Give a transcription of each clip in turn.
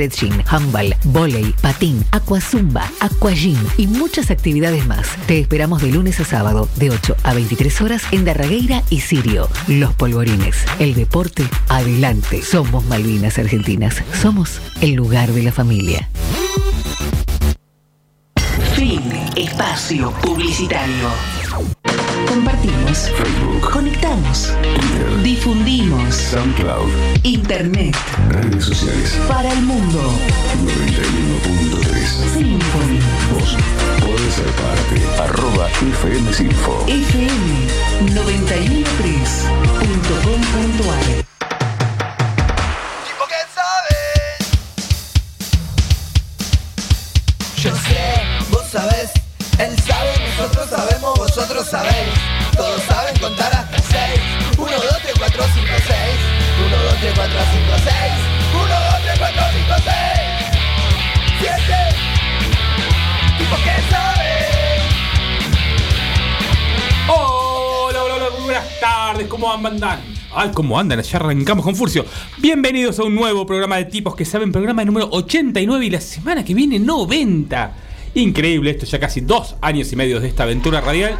Gym, handball, volei, patín, aquazumba, aquagym y muchas actividades más. Te esperamos de lunes a sábado, de 8 a 23 horas en Darragueira y Sirio. Los Polvorines. El deporte, adelante. Somos Malvinas Argentinas. Somos el lugar de la familia. Fin. Espacio Publicitario. Compartimos. Facebook, Conectamos. Twitter, Difundimos. SoundCloud, Internet. redes sociales, Para el mundo. 91.3. Symphony. Vos podés ser parte. Arroba FM Sinfo. FM 913.com.ar vosotros sabéis. Todos saben contar hasta 6. 1, 2, 3, 4, 5, 6. 1, 2, 3, 4, 5, 6. 1, 2, 3, 4, 5, 6. 7. Tipo que sabe. Hola, hola, hola, buenas tardes, ¿cómo andan? Ay, ¿cómo andan? Ya arrancamos con Furcio. Bienvenidos a un nuevo programa de tipos que saben, programa número 89 y la semana que viene 90. Increíble esto, ya casi dos años y medio de esta aventura radial.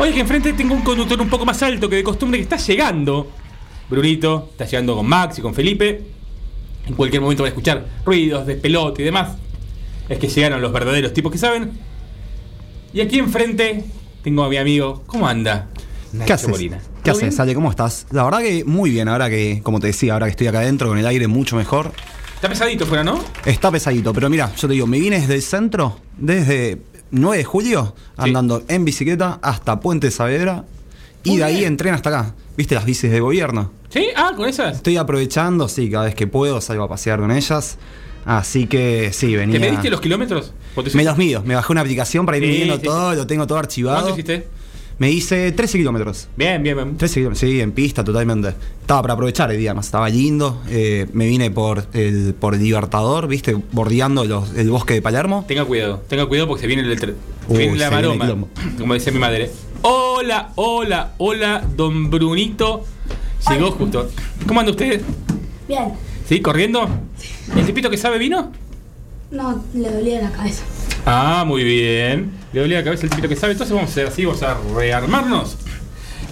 Oye, que enfrente tengo un conductor un poco más alto que de costumbre que está llegando. Brunito, está llegando con Max y con Felipe. En cualquier momento van a escuchar ruidos de pelota y demás. Es que llegaron los verdaderos tipos que saben. Y aquí enfrente tengo a mi amigo. ¿Cómo anda? Nacho ¿Qué haces? Molina. ¿Qué ¿Todo haces? Sale? ¿Cómo estás? La verdad que muy bien, ahora que, como te decía, ahora que estoy acá adentro con el aire mucho mejor. Está pesadito fuera, ¿no? Está pesadito, pero mira, yo te digo, me vine desde el centro, desde 9 de julio, andando en bicicleta hasta Puente Saavedra y de ahí bien. en tren hasta acá. ¿Viste las bicis de gobierno? ¿Sí? Ah, con esas. Estoy aprovechando, sí, cada vez que puedo salgo a pasear con ellas. Así que sí, venía. ¿Te mediste los kilómetros? ¿O te- Me los mido, me bajé una aplicación para ir Sí, midiendo sí, todo, lo tengo todo archivado. ¿Cuánto hiciste? Me hice 13 kilómetros. Bien, bien, bien. 13 kilómetros, sí, en pista totalmente. Estaba para aprovechar el día más, estaba lindo. eh, me vine por el, por el Libertador, viste, bordeando los- el bosque de Palermo. Tenga cuidado, tenga cuidado porque se viene el Uy, viene la se viene el maroma. Como decía mi madre. Hola, hola, hola, don Brunito. Llegó justo. ¿Cómo anda usted? Bien. ¿Sí? ¿Corriendo? ¿El tipito que sabe vino? No, le dolía la cabeza. Ah, muy bien. Le dolía la cabeza el tipito que sabe. Entonces vamos a hacer así, vamos a rearmarnos.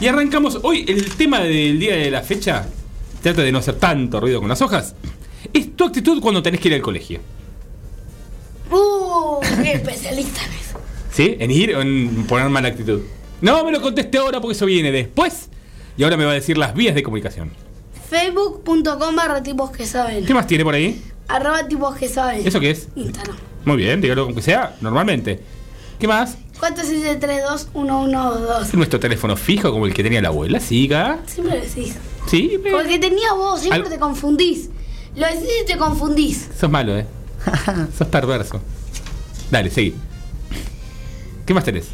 Y arrancamos. Hoy el tema del día de la fecha, trata de no hacer tanto ruido con las hojas, es tu actitud cuando tenés que ir al colegio. Uh, qué especialista en eso. ¿Sí? En ir o en poner mala actitud. No me lo conteste ahora porque eso viene después. Y ahora me va a decir las vías de comunicación. Facebook.com barra tipos que saben. ¿Qué más tiene por ahí? Arroba tipos que saben. ¿Eso qué es? Instagram. Muy bien, dígalo aunque sea normalmente. ¿Qué más? 47321122. ¿Es nuestro teléfono fijo como el que tenía la abuela? Siga. Siempre lo decís. Sí, pero... Porque tenía vos, siempre Al- te confundís. Lo decís y te confundís. Sos malo, ¿eh? Sos perverso. Dale, seguí. ¿Qué más tenés?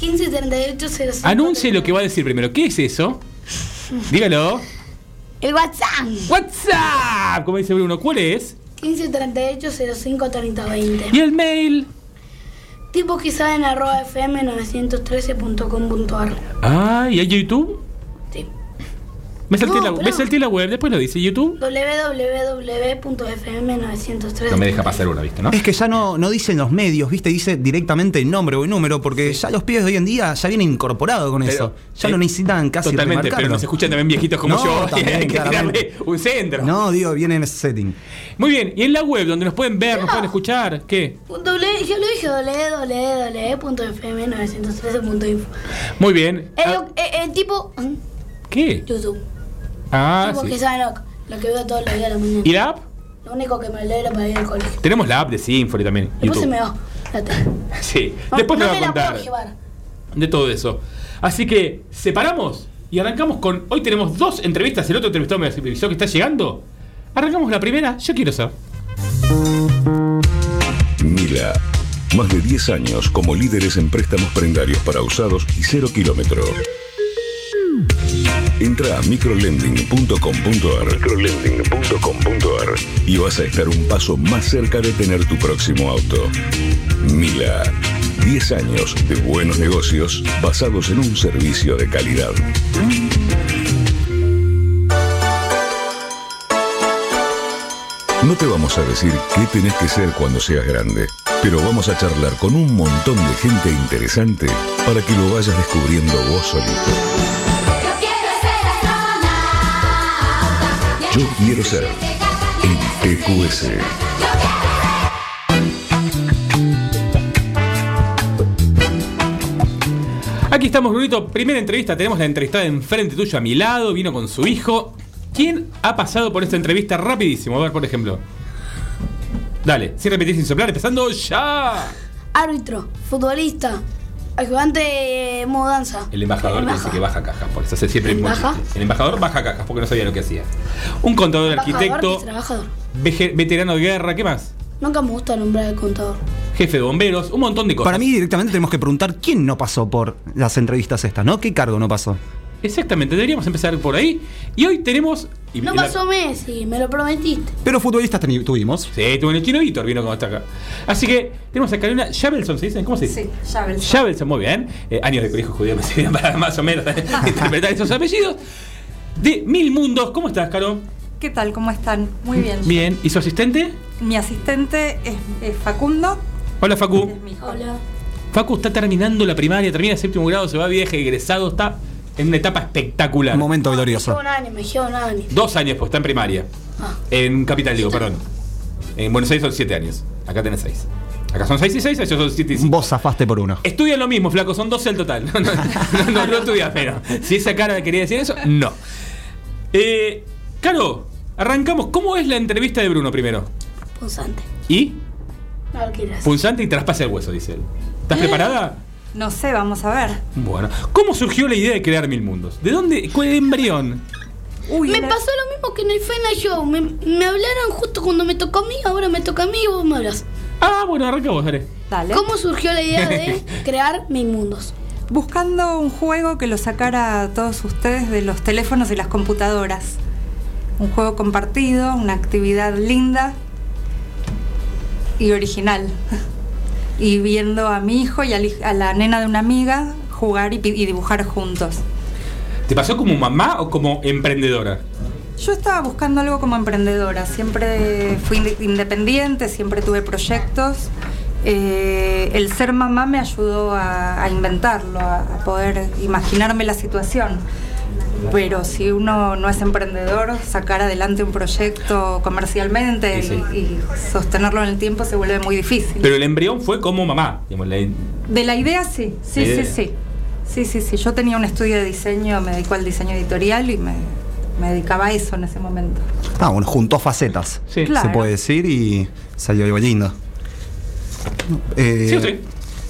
153805. Anuncie lo que va a decir primero. ¿Qué es eso? Dígalo. El WhatsApp. WhatsApp, como dice Bruno. ¿Cuál es? 1538053020. Y el mail. Tipos que saben arroba fm913.com.ar. Ah, ¿y hay YouTube? Me salté, No, la, pero- me salté la web, después lo dice YouTube. www.fm913. No me deja pasar una, ¿viste? ¿no? Es que ya no, no dicen los medios, viste, dice directamente el nombre o el número, porque ya los pibes de hoy en día ya vienen incorporados con Pero, eso. Ya eh, no necesitan casi Totalmente, pero remarcarlo. nos escuchan también viejitos como No, yo. también, que un centro. No, digo, viene en ese setting. Muy bien, y en la web donde nos pueden ver, nos pueden escuchar, ¿qué? W- yo lo dije www.fm913.info. Muy bien. El, Ah, el- el tipo. ¿Qué? YouTube. Ah, tipo sí. saben lo, lo que veo todos los días a la mañana. ¿Y la app? Lo único que me alegra para ir al colegio. Tenemos la app de Symphony también. Después se YouTube. me va. La. Sí, No, después no te voy a la contar de todo eso. Así que, separamos y arrancamos con. Hoy tenemos dos entrevistas. El otro entrevistado me avisó que está llegando. Arrancamos la primera. Yo quiero saber. Mila. Más de 10 años como líderes en préstamos prendarios para usados y cero kilómetro. Entra a microlending.com.ar microlending.com.ar y vas a estar un paso más cerca de tener tu próximo auto. Mila. 10 años de buenos negocios basados en un servicio de calidad. No te vamos a decir qué tenés que ser cuando seas grande, pero vamos a charlar con un montón de gente interesante para que lo vayas descubriendo vos solito. Yo quiero ser en TQS. Aquí estamos, Brunito. Primera entrevista. Tenemos la entrevistada enfrente tuyo a mi lado. Vino con su hijo. ¿Quién ha pasado por esta entrevista rapidísimo? A ver, por ejemplo. Dale, sin repetir, sin soplar, empezando ya. Árbitro, futbolista, ayudante de mudanza. El embajador que dice que baja cajas, por eso hace siempre ¿El mucho- baja? El embajador baja cajas porque no sabía lo que hacía. Un contador Embajador, arquitecto, trabajador. veterano de guerra, ¿qué más? Nunca me gusta nombrar al contador. Jefe de bomberos, un montón de cosas. Para mí directamente tenemos que preguntar quién no pasó por las entrevistas estas, ¿no? ¿Qué cargo no pasó? Exactamente, deberíamos empezar por ahí. Y hoy tenemos. y- No la- pasó Messi, me lo prometiste. Pero futbolistas tuvimos. Sí, tuvo el chino Víctor, vino como está acá. Así que tenemos a Carolina Javelson, ¿se dice? ¿Cómo se dice? Sí, Javelson. Javelson, muy bien. Eh, años de colegio judío me sirven para más o menos interpretar esos apellidos. De Mil Mundos, ¿cómo estás, Caro? ¿Qué tal? ¿Cómo están? Muy bien. Bien. ¿Y su asistente? Mi asistente es, es Facundo. Hola, Facu. es mi hijo. Hola. Facu está terminando la primaria, termina el séptimo grado, se va viaje, egresado, está en una etapa espectacular. Un momento Me glorioso. lleva un año, me un año. Dos años, pues está en primaria. Ah. En Capital, digo, perdón. En Buenos Aires son siete años. Acá tenés seis. Acá son seis y seis, ellos son siete y cinco. Vos zafaste por uno. Estudian lo mismo, flaco, son 12 al total. No, no, no, no, no estudias, pero si esa cara quería decir eso, no. Eh, Caro, arrancamos. ¿Cómo es la entrevista de Bruno primero? Punzante. ¿Y? No lo quieras. Punzante y traspasa el hueso, dice él. ¿Estás preparada? No sé, vamos a ver. Bueno. ¿Cómo surgió la idea de crear Mil Mundos? ¿De dónde? ¿Cuál es el embrión? Uy, Me la- pasó lo mismo que en el Fena Show. Me, me hablaron justo cuando me tocó a mí, ahora me toca a mí y vos me hablas. Ah, bueno, arranca vos, dale. Dale. ¿Cómo surgió la idea de crear Mil Mundos? Buscando un juego que lo sacara a todos ustedes de los teléfonos y las computadoras. Un juego compartido, una actividad linda y original. Y viendo a mi hijo y a la nena de una amiga jugar y, y dibujar juntos. ¿Te pasó como mamá o como emprendedora? Yo estaba buscando algo como emprendedora, siempre fui inde- independiente, siempre tuve proyectos. Eh, el ser mamá me ayudó a, a inventarlo, a, a poder imaginarme la situación. Pero si uno no es emprendedor, sacar adelante un proyecto comercialmente Sí, sí. Y, y sostenerlo en el tiempo se vuelve muy difícil. Pero el embrión fue como mamá. digamos, la- De la idea sí, sí, La sí, idea. sí. Sí, sí, sí. Yo tenía un estudio de diseño, me dedico al diseño editorial y me, me dedicaba a eso en ese momento. Ah, bueno, juntó facetas. Sí. Claro. Se puede decir y salió algo lindo. Eh, ¿Sí o sí?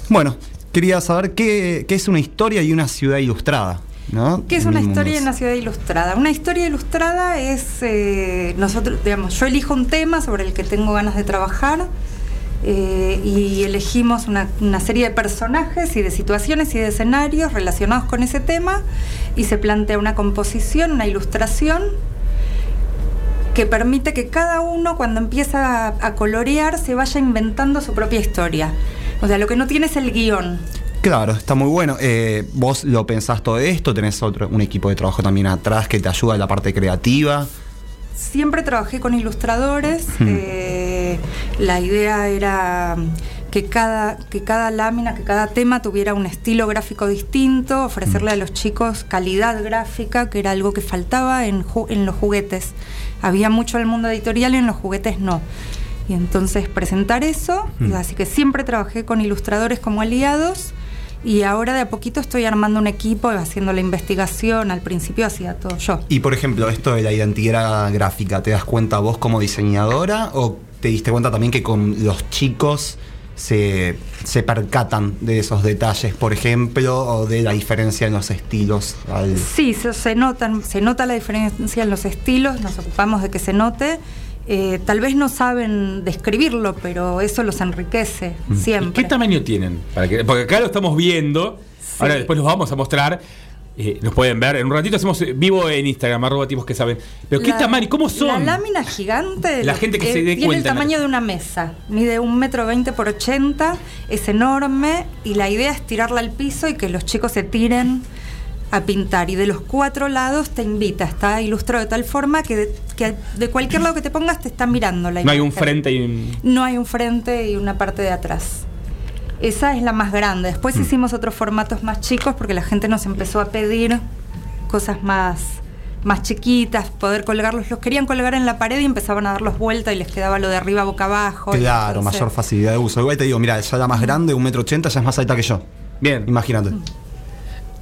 Bueno, quería saber qué, qué es una historia y una ciudad ilustrada. ¿No? ¿Qué es una historia en una ciudad ilustrada? Una historia ilustrada es, eh, nosotros, digamos, yo elijo un tema sobre el que tengo ganas de trabajar eh, y elegimos una, una serie de personajes y de situaciones y de escenarios relacionados con ese tema y se plantea una composición, una ilustración que permite que cada uno cuando empieza a, a colorear se vaya inventando su propia historia. O sea, lo que no tiene es el guion. Claro, está muy bueno. Eh, vos lo pensás todo esto, tenés otro, un equipo de trabajo también atrás que te ayuda en la parte creativa. Siempre trabajé con ilustradores. Hmm. eh, la idea era que cada, que cada lámina, que cada tema tuviera un estilo gráfico distinto, ofrecerle a los chicos calidad gráfica, que era algo que faltaba en, ju- en los juguetes. Había mucho en el mundo editorial y en los juguetes no. Y entonces presentar eso, Mm. así que siempre trabajé con ilustradores como aliados y ahora de a poquito estoy armando un equipo, haciendo la investigación, al principio hacía todo yo. Y por ejemplo, esto de la identidad gráfica, ¿te das cuenta vos como diseñadora o te diste cuenta también que con los chicos se, se percatan de esos detalles, por ejemplo, o de la diferencia en los estilos? al- Sí, se, se notan, se nota la diferencia en los estilos, nos ocupamos de que se note. Eh, tal vez no saben describirlo, pero eso los enriquece ¿Y siempre. qué tamaño tienen? Para que, porque acá lo estamos viendo. Ahora después los vamos a mostrar. Eh, nos pueden ver. En un ratito hacemos eh, vivo en Instagram, arroba tipos que saben. Pero qué La- tamaño, ¿cómo son? La lámina gigante La gente que se dé tiene cuenta, el tamaño de una mesa. Mide un metro veinte por 80, es enorme y la idea es tirarla al piso y que los chicos se tiren a pintar. Y de los cuatro lados te invita, está ilustrado de tal forma que, que de cualquier lado que te pongas te está mirando la No hay un frente y un. No hay un frente y una parte de atrás. Esa es la más grande. Después Mm. hicimos otros formatos más chicos porque la gente nos empezó a pedir cosas más, más chiquitas, poder colgarlos. Los querían colgar en la pared y empezaban a darlos vuelta y les quedaba lo de arriba boca abajo. Claro, Entonces- mayor facilidad de uso. Igual te digo, mira, ya la más grande, un metro ochenta, ya es más alta que yo. Bien. Imagínate.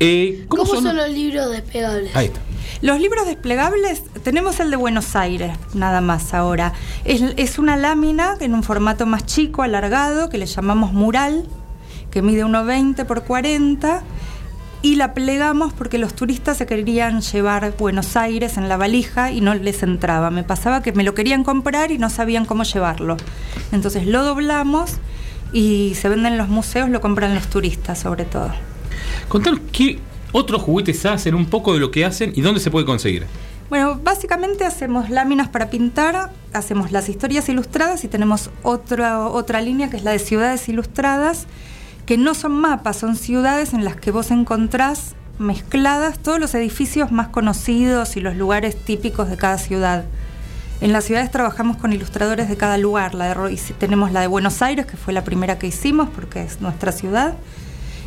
Eh, ¿Cómo, ¿Cómo, son? son los libros despegables? Ahí está. Los libros desplegables, tenemos el de Buenos Aires, nada más ahora. Es, es una lámina en un formato más chico, alargado, que le llamamos mural, que mide 1,20 por 40, y la plegamos porque los turistas se querían llevar Buenos Aires en la valija y no les entraba. Me pasaba que me lo querían comprar y no sabían cómo llevarlo. Entonces lo doblamos y se venden en los museos, lo compran los turistas sobre todo. Contanos qué otros juguetes hacen, un poco de lo que hacen y dónde se puede conseguir. Bueno, básicamente hacemos láminas para pintar, hacemos las historias ilustradas y tenemos otra, otra línea que es la de ciudades ilustradas, que no son mapas, son ciudades en las que vos encontrás mezcladas todos los edificios más conocidos y los lugares típicos de cada ciudad. En las ciudades trabajamos con ilustradores de cada lugar. La de tenemos la de Buenos Aires, que fue la primera que hicimos porque es nuestra ciudad.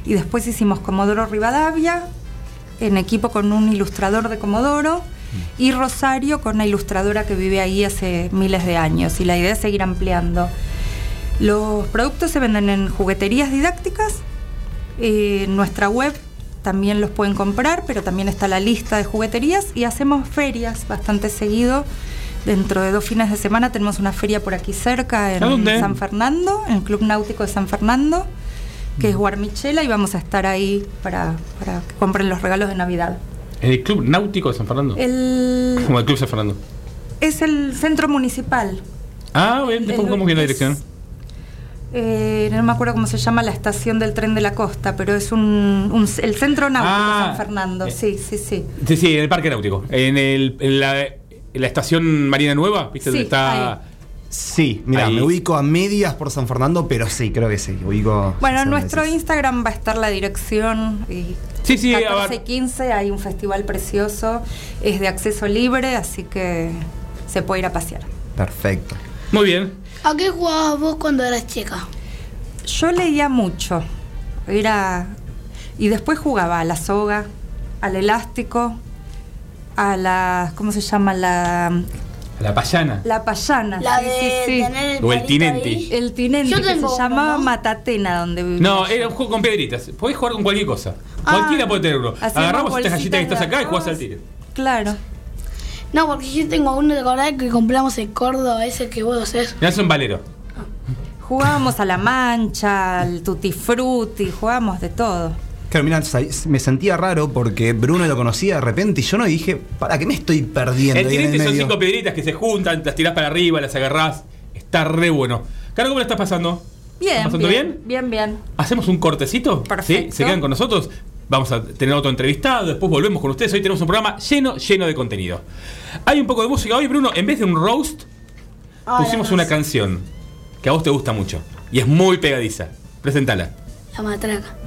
Y después hicimos Comodoro Rivadavia, en equipo con un ilustrador de Comodoro, y Rosario con una ilustradora que vive ahí hace miles de años. Y la idea es seguir ampliando. Los productos se venden en jugueterías didácticas. eh, en nuestra web también los pueden comprar, pero también está la lista de jugueterías y hacemos ferias bastante seguido. Dentro de dos fines de semana tenemos una feria por aquí cerca en. San Fernando, en el Club Náutico de San Fernando, que es Guarmichela, y vamos a estar ahí para, para que compren los regalos de Navidad. ¿En el Club Náutico de San Fernando? El, Como el Club San Fernando. es el centro municipal. Ah, bien, después El- buscamos bien la es- dirección. eh, no me acuerdo cómo se llama la estación del tren de la costa, pero es un, un- el centro náutico Ah, de San Fernando. eh. Sí, sí, sí. Sí, sí, en el Parque Náutico. En, el, en la, en la estación Marina Nueva, ¿viste? Sí, Donde está. Sí, mira, me ubico a medias por San Fernando, pero sí, creo que sí. Ubico. Bueno, en nuestro. Instagram va a estar la dirección. Y Sí, sí, a 14 y ver. 15 hay un festival precioso, es de acceso libre, así que se puede ir a pasear. Perfecto. Muy bien. ¿A qué jugabas vos cuando eras chica? Yo leía mucho, era y después jugaba a la soga, al elástico, a la ¿cómo se llama? la La payana. la payana. La sí, de sí, sí. tener el O el tinenti. ahí. El tinente Yo que se uno, llamaba ¿no? Matatena donde vivía. No, era un juego con piedritas. Podés jugar con cualquier cosa. Ah, Cualquiera puede tener uno. Agarramos estas galletas que estás acá y jugás al tiro. Claro. No, porque yo tengo uno de acordás que compramos en Córdoba, ese que vos haces. Me hace un valero. Jugábamos a la mancha, al tutti frutti, jugábamos de todo. Claro, mira, me sentía raro porque Bruno lo conocía de repente y yo no dije, ¿para qué me estoy perdiendo? El tinente son medio? cinco piedritas que se juntan, las tirás para arriba, las agarrás. Está re bueno. Caro, ¿cómo la estás pasando? Bien, ¿Estás pasando bien? Bien, bien. ¿Hacemos un cortecito? Perfecto. ¿Sí? ¿Se quedan con nosotros? Vamos a tener otro entrevistado, después volvemos con ustedes. Hoy tenemos un programa lleno, lleno de contenido. Hay un poco de música hoy, Bruno. En vez de un roast, pusimos una canción que a vos te gusta mucho. Y es muy pegadiza. Presentala. La matraca.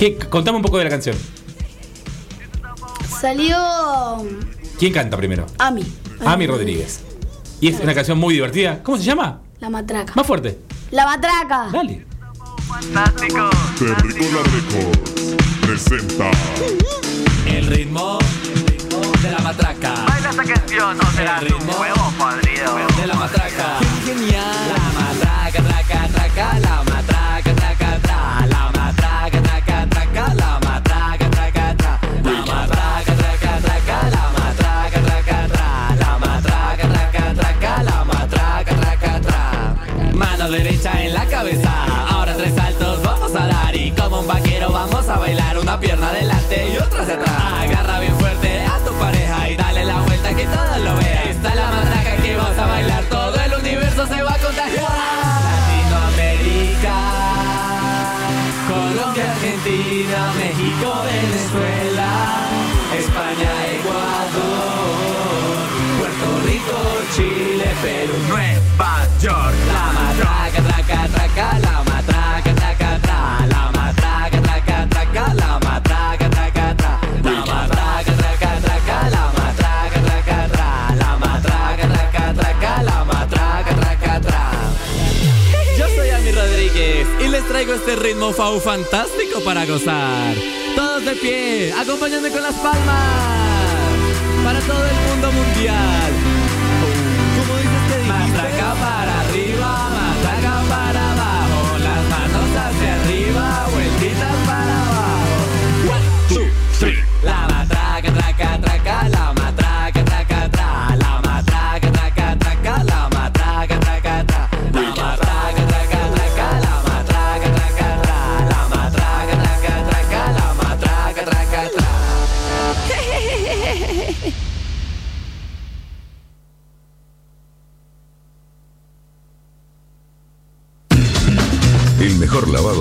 ¿Qué? Contame un poco de la canción. Salió ¿Quién canta primero? Ami. Ami Rodríguez. Y es una canción muy divertida. ¿Cómo se llama? La matraca. Más fuerte. La matraca. Dale. Terricola Records presenta El ritmo de la matraca. Baila esta canción, no un ritmo huevo podrido. de la matraca. Genial. La matraca, traca, traca, la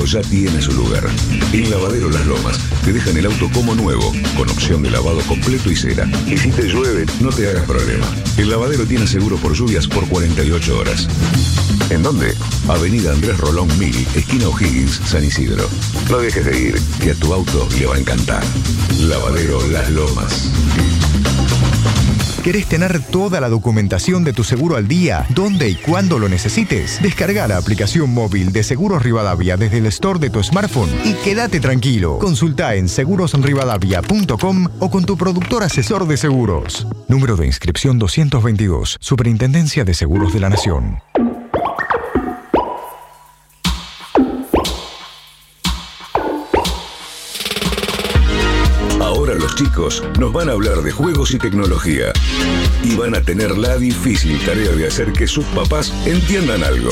ya tiene su lugar. En Lavadero Las Lomas te dejan el auto como nuevo, con opción de lavado completo y cera. Y si te llueve, no te hagas problema. El lavadero tiene seguro por lluvias por 48 horas. ¿En dónde? Avenida Andrés Rolón 1000, esquina O'Higgins, San Isidro. No dejes de ir, que a tu auto le va a encantar. Lavadero Las Lomas. ¿Querés tener toda la documentación de tu seguro al día, donde y cuándo lo necesites? Descarga la aplicación móvil de Seguros Rivadavia desde el store de tu smartphone y quédate tranquilo. Consulta en segurosrivadavia.com o con tu productor asesor de seguros. Número de inscripción 222, Superintendencia de Seguros de la Nación. Chicos nos van a hablar de juegos y tecnología. Y van a tener la difícil tarea de hacer que sus papás entiendan algo.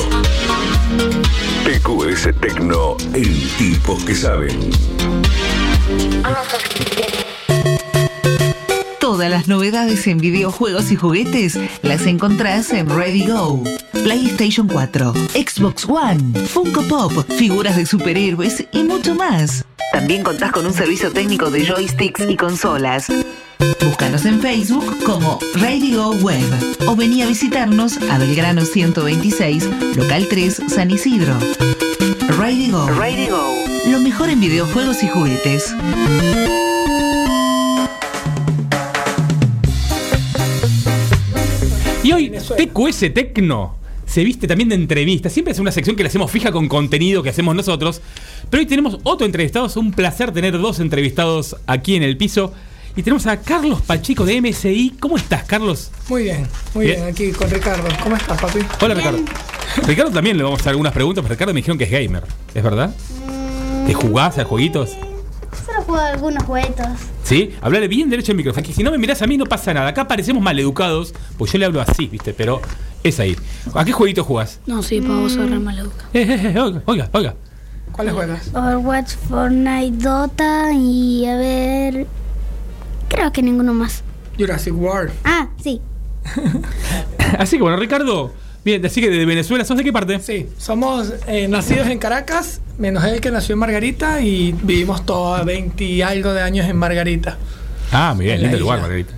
TQS Tecno en tipos que saben. Todas las novedades en videojuegos y juguetes las encontrás en Ready Go. PlayStation 4, Xbox One, Funko Pop, figuras de superhéroes y mucho más. También contás con un servicio técnico de joysticks y consolas. Búscanos en Facebook como Radio Web o vení a visitarnos a Belgrano 126, local 3, San Isidro. Radio Go. Go. Lo mejor en videojuegos y juguetes. Y hoy TQS Tecno se viste también de entrevistas. Siempre es una sección que le hacemos fija con contenido que hacemos nosotros. Pero hoy tenemos otro entrevistado. Es un placer tener dos entrevistados aquí en el piso. Y tenemos a Carlos Pachico de MSI. ¿Cómo estás, Carlos? Muy bien, muy bien, aquí con Ricardo. ¿Cómo estás, papi? Hola, Ricardo. Ricardo también le vamos a hacer algunas preguntas, pero Ricardo me dijeron que es gamer. ¿Es verdad? ¿Que jugás a jueguitos? Solo juego algunos juguetos. ¿Sí? Hablale bien derecho al micrófono. Que si no me mirás a mí no pasa nada. Acá parecemos maleducados, pues yo le hablo así, ¿viste? Pero es ahí. ¿A qué jueguito jugás? No, sí, para vos re maleducado. Eh, eh, eh, oiga, oiga, oiga. ¿Cuáles juegas? Overwatch, Fortnite, Dota y a ver. Creo que ninguno más. Jurassic World. Ah, sí. Así que bueno, Ricardo, bien, así que de Venezuela, ¿sos de qué parte? Sí, somos eh, nacidos en Caracas, menos él que nació en Margarita y vivimos todos 20 y algo de años en Margarita. Ah, muy bien, lindo lugar. Margarita.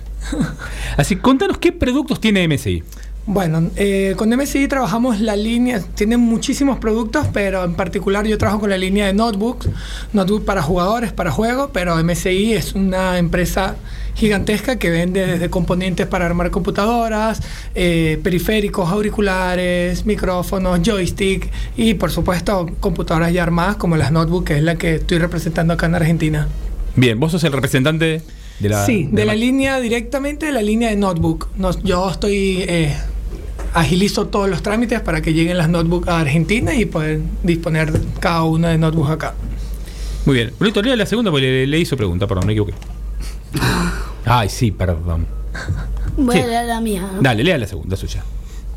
Así, contanos qué productos tiene MSI. Bueno, eh, con MSI trabajamos la línea, tienen muchísimos productos, pero en particular yo trabajo con la línea de notebooks, notebook para jugadores, para juegos, pero MSI es una empresa gigantesca que vende desde componentes para armar computadoras, eh, periféricos, auriculares, micrófonos, joystick y por supuesto computadoras ya armadas como las notebooks, que es la que estoy representando acá en Argentina. Bien, vos sos el representante de la. sí, de la línea directamente de la línea de notebook. Nos- yo estoy eh, agilizo todos los trámites para que lleguen las notebooks a Argentina y poder disponer cada una de notebooks acá. Muy bien. Brunito, lea la segunda porque le, le hizo pregunta, perdón, me equivoqué. Ay, sí, perdón. Voy Sí. a leer la mía. ¿no? Dale, lea la segunda suya.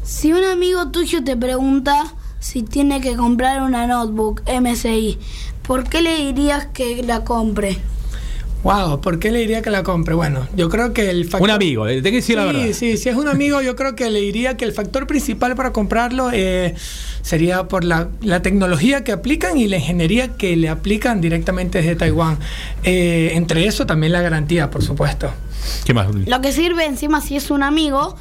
Si un amigo tuyo te pregunta si tiene que comprar una notebook MSI, ¿por qué le dirías que la compre? Wow, ¿por qué le diría que la compre? Bueno, yo creo que el factor... Un amigo, eh, tenés que decir la sí, verdad. Sí, si es un amigo, yo creo que le diría que el factor principal para comprarlo eh, sería por la, la tecnología que aplican y la ingeniería que le aplican directamente desde Taiwán. Eh, entre eso también la garantía, por supuesto. ¿Qué más? Lo que sirve encima si es un amigo,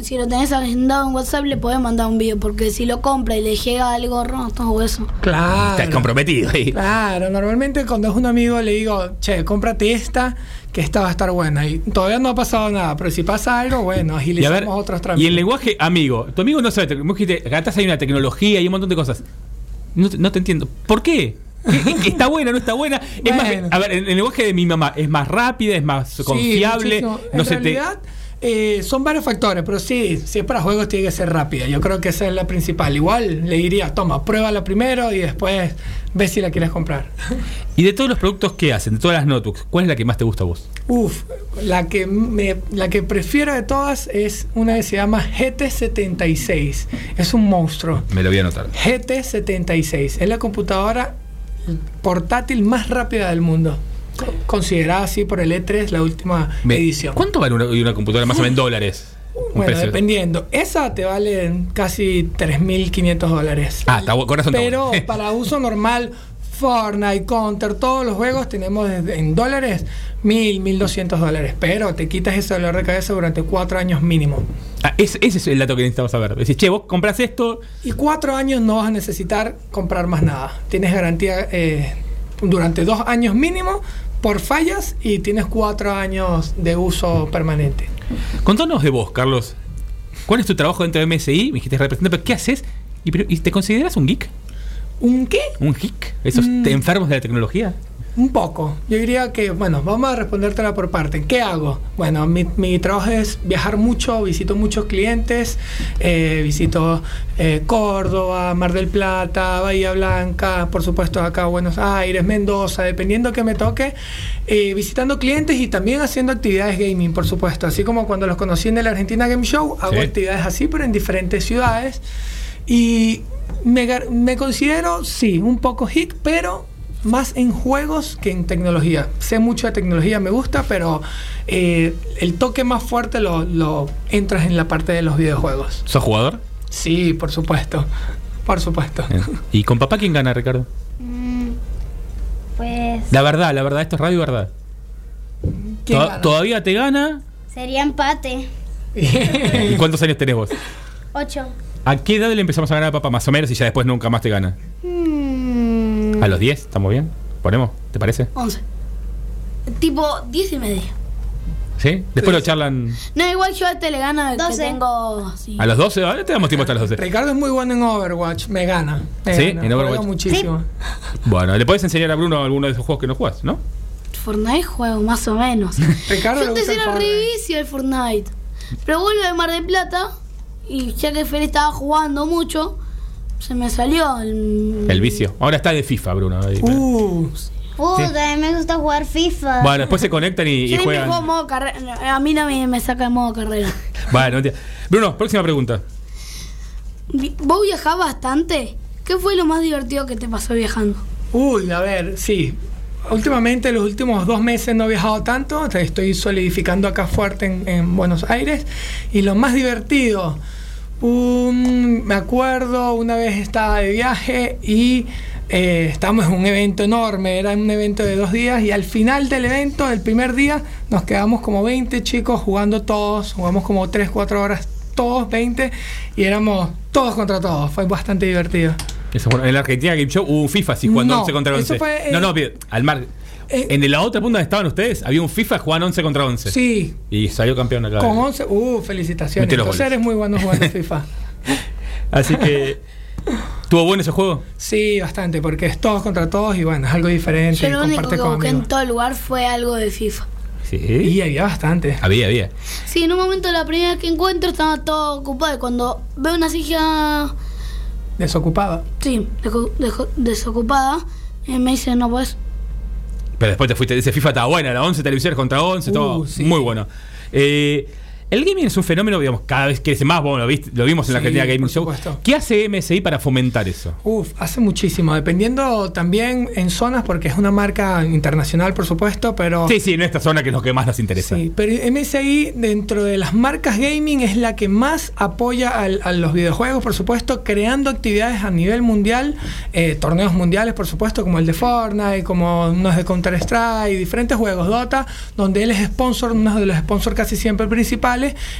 si lo tenés agendado en WhatsApp le podés mandar un video, porque si lo compra y le llega algo roto o eso. Claro. Estás comprometido ahí. Claro, normalmente cuando es un amigo le digo, che, cómprate esta, que esta va a estar buena. Y todavía no ha pasado nada, pero si pasa algo, bueno, Y a agilizamos ver, otros y trámites. el lenguaje amigo. Tu amigo no sabe, acá atrás hay una tecnología y un montón de cosas. No, te- no te entiendo. ¿Por qué? ¿Qué- qué- ¿Está buena, no está buena? Es más, Bueno. a ver, en el lenguaje de mi mamá, es más rápida, es más Sí, confiable. muchísimo. no en se te. Eh, son varios factores, pero sí, si es para juegos tiene que ser rápida. Yo creo que esa es la principal. Igual le diría, toma, pruébala primero y después ves si la quieres comprar. Y de todos los productos que hacen, de todas las notebooks, ¿cuál es la que más te gusta a vos? Uf, la que, me, la que prefiero de todas es una que se llama GT76. Es un monstruo. Me lo voy a anotar. GT76. Es la computadora portátil más rápida del mundo. Co- Considerada así por el E3, la última Me- edición. ¿Cuánto vale una, una computadora más o menos en dólares? Bueno, precio. dependiendo. Esa te vale casi 3.500 dólares. Ah, está corazón está Pero para uso normal, Fortnite, Counter, todos los juegos tenemos desde- en dólares 1.000, 1.200 dólares. Pero te quitas ese dolor de cabeza durante cuatro años mínimo. Ah, ese, ese es el dato que necesitamos saber. Decís, che, vos compras esto. Y cuatro años no vas a necesitar comprar más nada. Tienes garantía eh, durante dos años mínimo por fallas y tienes cuatro años de uso permanente. Contanos de vos, Carlos. ¿Cuál es tu trabajo dentro de MSI? Me dijiste representante, pero ¿qué haces? ¿Y, pero- y te consideras un geek? ¿Un qué? ¿Un geek? ¿Esos Mm. enfermos de la tecnología? Un poco. Yo diría que, bueno, vamos a respondértela por parte. ¿Qué hago? Bueno, mi, mi trabajo es viajar mucho, visito muchos clientes, eh, visito eh, Córdoba, Mar del Plata, Bahía Blanca, por supuesto acá Buenos Aires, Mendoza, dependiendo que me toque, eh, visitando clientes y también haciendo actividades gaming, por supuesto. Así como cuando los conocí en el Argentina Game Show, hago Sí. actividades así, pero en diferentes ciudades. Y me, me considero, sí, un poco geek, pero más en juegos que en tecnología. Sé mucho de tecnología, me gusta, pero eh, el toque más fuerte lo, lo entras en la parte de los videojuegos. ¿Sos jugador? Sí, por supuesto. Por supuesto. ¿Y con papá quién gana, Ricardo? Mm, pues La verdad, la verdad, esto es radio verdad. ¿Quién Toda- gana? ¿Todavía te gana? sería empate. ¿Y cuántos años tenés vos? Ocho. ¿A qué edad le empezamos a ganar a papá más o menos y ya después nunca más te gana? Mm, ¿A los 10? ¿Estamos bien? ¿Ponemos? ¿Te parece? 11. Tipo 10 y media. ¿Sí? Después lo charlan No, igual yo a este le gano de que 12. tengo. Sí. a los 12. Ahora te damos tiempo hasta los 12. Ricardo es muy bueno en Overwatch, me gana. me ¿Sí? gana, ¿En Overwatch? muchísimo. Bueno, le puedes enseñar a Bruno alguno de esos juegos que no juegas, ¿no? Fortnite juego más o menos. Ricardo yo el era Fortnite. revicio el Fortnite. Pero vuelvo de Mar del Plata y ya que Fer estaba jugando mucho, se me salió el. El vicio. Ahora está de FIFA, Bruno. ahí. Uh, mí me gusta jugar FIFA. Bueno, después se conectan y, juegan. juego modo carrera. A mí no me, me saca el modo carrera. Bueno. Bruno, próxima pregunta. ¿Vos viajás bastante? ¿Qué fue lo más divertido que te pasó viajando? Uy, a ver, sí. Últimamente, los últimos dos meses no he viajado tanto. Estoy solidificando acá fuerte en, en Buenos Aires. Y lo más divertido, un- me acuerdo, una vez estaba de viaje y eh, estábamos en un evento enorme. Era un evento de dos días. Y al final del evento, el primer día, nos quedamos como 20 chicos jugando todos. Jugamos como 3, 4 horas, todos 20. Y éramos todos contra todos. Fue bastante divertido. Eso, bueno, en la Argentina Game Show hubo FIFA así jugando No, 11 contra eso 11. fue, eh, no, no, al mar. Eh, en la otra punta donde estaban ustedes, había un FIFA jugando 11 contra 11. Sí, Y salió campeón acá. Con 11, uh, felicitaciones. Entonces goles. eres muy bueno jugando FIFA. Así que. ¿Tuvo bueno ese juego? Sí, bastante, porque es todos contra todos y bueno, es algo diferente. Yo lo único que con busqué en todo lugar fue algo de FIFA. Sí. Y había bastante. Había, había. Sí, en un momento la primera vez que encuentro estaba todo ocupado y cuando veo una silla, Desocupada. sí, desocupada, eh, me dice, no pues Pero después te fuiste. Ese FIFA estaba buena, era 11 televisores contra 11, todo. Uh, sí. Muy bueno. Eh, el gaming es un fenómeno, digamos, cada vez crece más. Bueno, lo, viste- lo vimos en la Sí, Argentina Gaming Show. ¿Qué hace MSI para fomentar eso? Uf, hace muchísimo, dependiendo también en zonas, porque es una marca internacional, por supuesto, pero... Sí, sí, en esta zona que es lo que más nos interesa. Sí, pero MSI dentro de las marcas gaming es la que más apoya al- a los videojuegos, por supuesto, creando actividades a nivel mundial, eh, torneos mundiales, por supuesto, como el de Fortnite, como unos de Counter-Strike, diferentes juegos, Dota, donde él es sponsor, uno de los sponsors casi siempre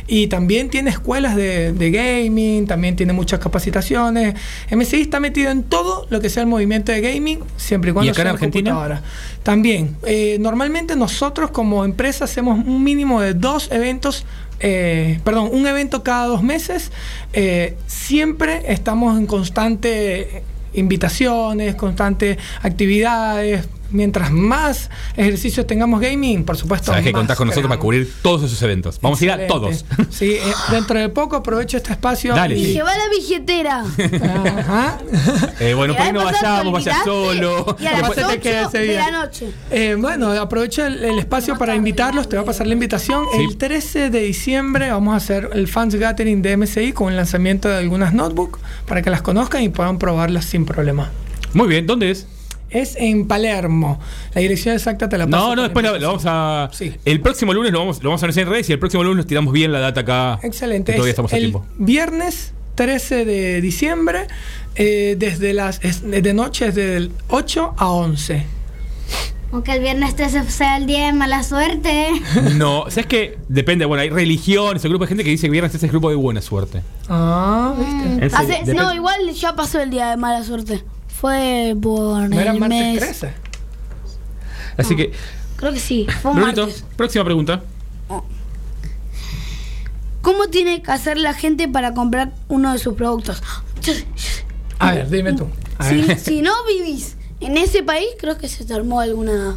y también tiene escuelas de, de gaming, también tiene muchas capacitaciones. MSI está metido en todo lo que sea el movimiento de gaming, siempre y cuando ¿Y acá en Argentina? computadora. También, eh, normalmente nosotros como empresa hacemos un mínimo de dos eventos, eh, perdón, un evento cada dos meses. Eh, siempre estamos en constante invitaciones, constantes actividades. Mientras más ejercicios tengamos gaming, por supuesto. Sabes que contás con nosotros para cubrir todos esos eventos. Vamos a ir a todos. Sí, eh, dentro de poco aprovecho este espacio. Dale, y- sí. Lleva la billetera. Ajá. Eh, bueno, por ahí no vayamos, te vaya solo. Y a las Después te 8 queda ese de día. la noche. Eh, bueno, aprovecho el, el espacio para invitarlos, te va a pasar la invitación. Sí. El 13 de diciembre vamos a hacer el Fans Gathering de MSI con el lanzamiento de algunas notebooks para que las conozcan y puedan probarlas sin problema. Muy bien, ¿dónde es? Es en Palermo. La dirección exacta te la paso. No, no, después lo, lo vamos a. Sí. El próximo lunes lo vamos, lo vamos a anunciar en redes y el próximo lunes nos tiramos bien la data acá. Excelente. Todavía Es estamos a el tiempo. viernes 13 de diciembre, eh, desde las es- de noche, desde el 8 a 11. Aunque el viernes 13 sea el día de mala suerte. No, o sea, es que depende, bueno, hay religiones, hay grupo de gente que dice que viernes es el grupo de buena suerte. Ah, ¿viste? En serio, Hace- depende- no, igual ya pasó el día de mala suerte. Fue por ¿No era el martes mes. 13? Así que, Creo que sí. Fue un Brunito, martes. próxima pregunta. ¿Cómo tiene que hacer la gente para comprar uno de sus productos? A ver, dime tú. A Si, ver. si no vivís en ese país, creo que se te armó alguna.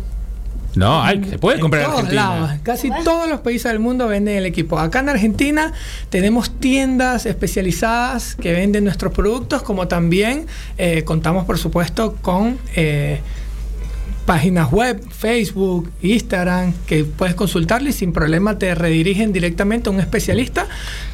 No, hay, se puede comprar en todos Argentina. lados, casi todos los países del mundo venden el equipo. Acá en Argentina tenemos tiendas especializadas que venden nuestros productos, como también eh, contamos, por supuesto, con eh, páginas web, Facebook, Instagram, que puedes consultarle y sin problema te redirigen directamente a un especialista.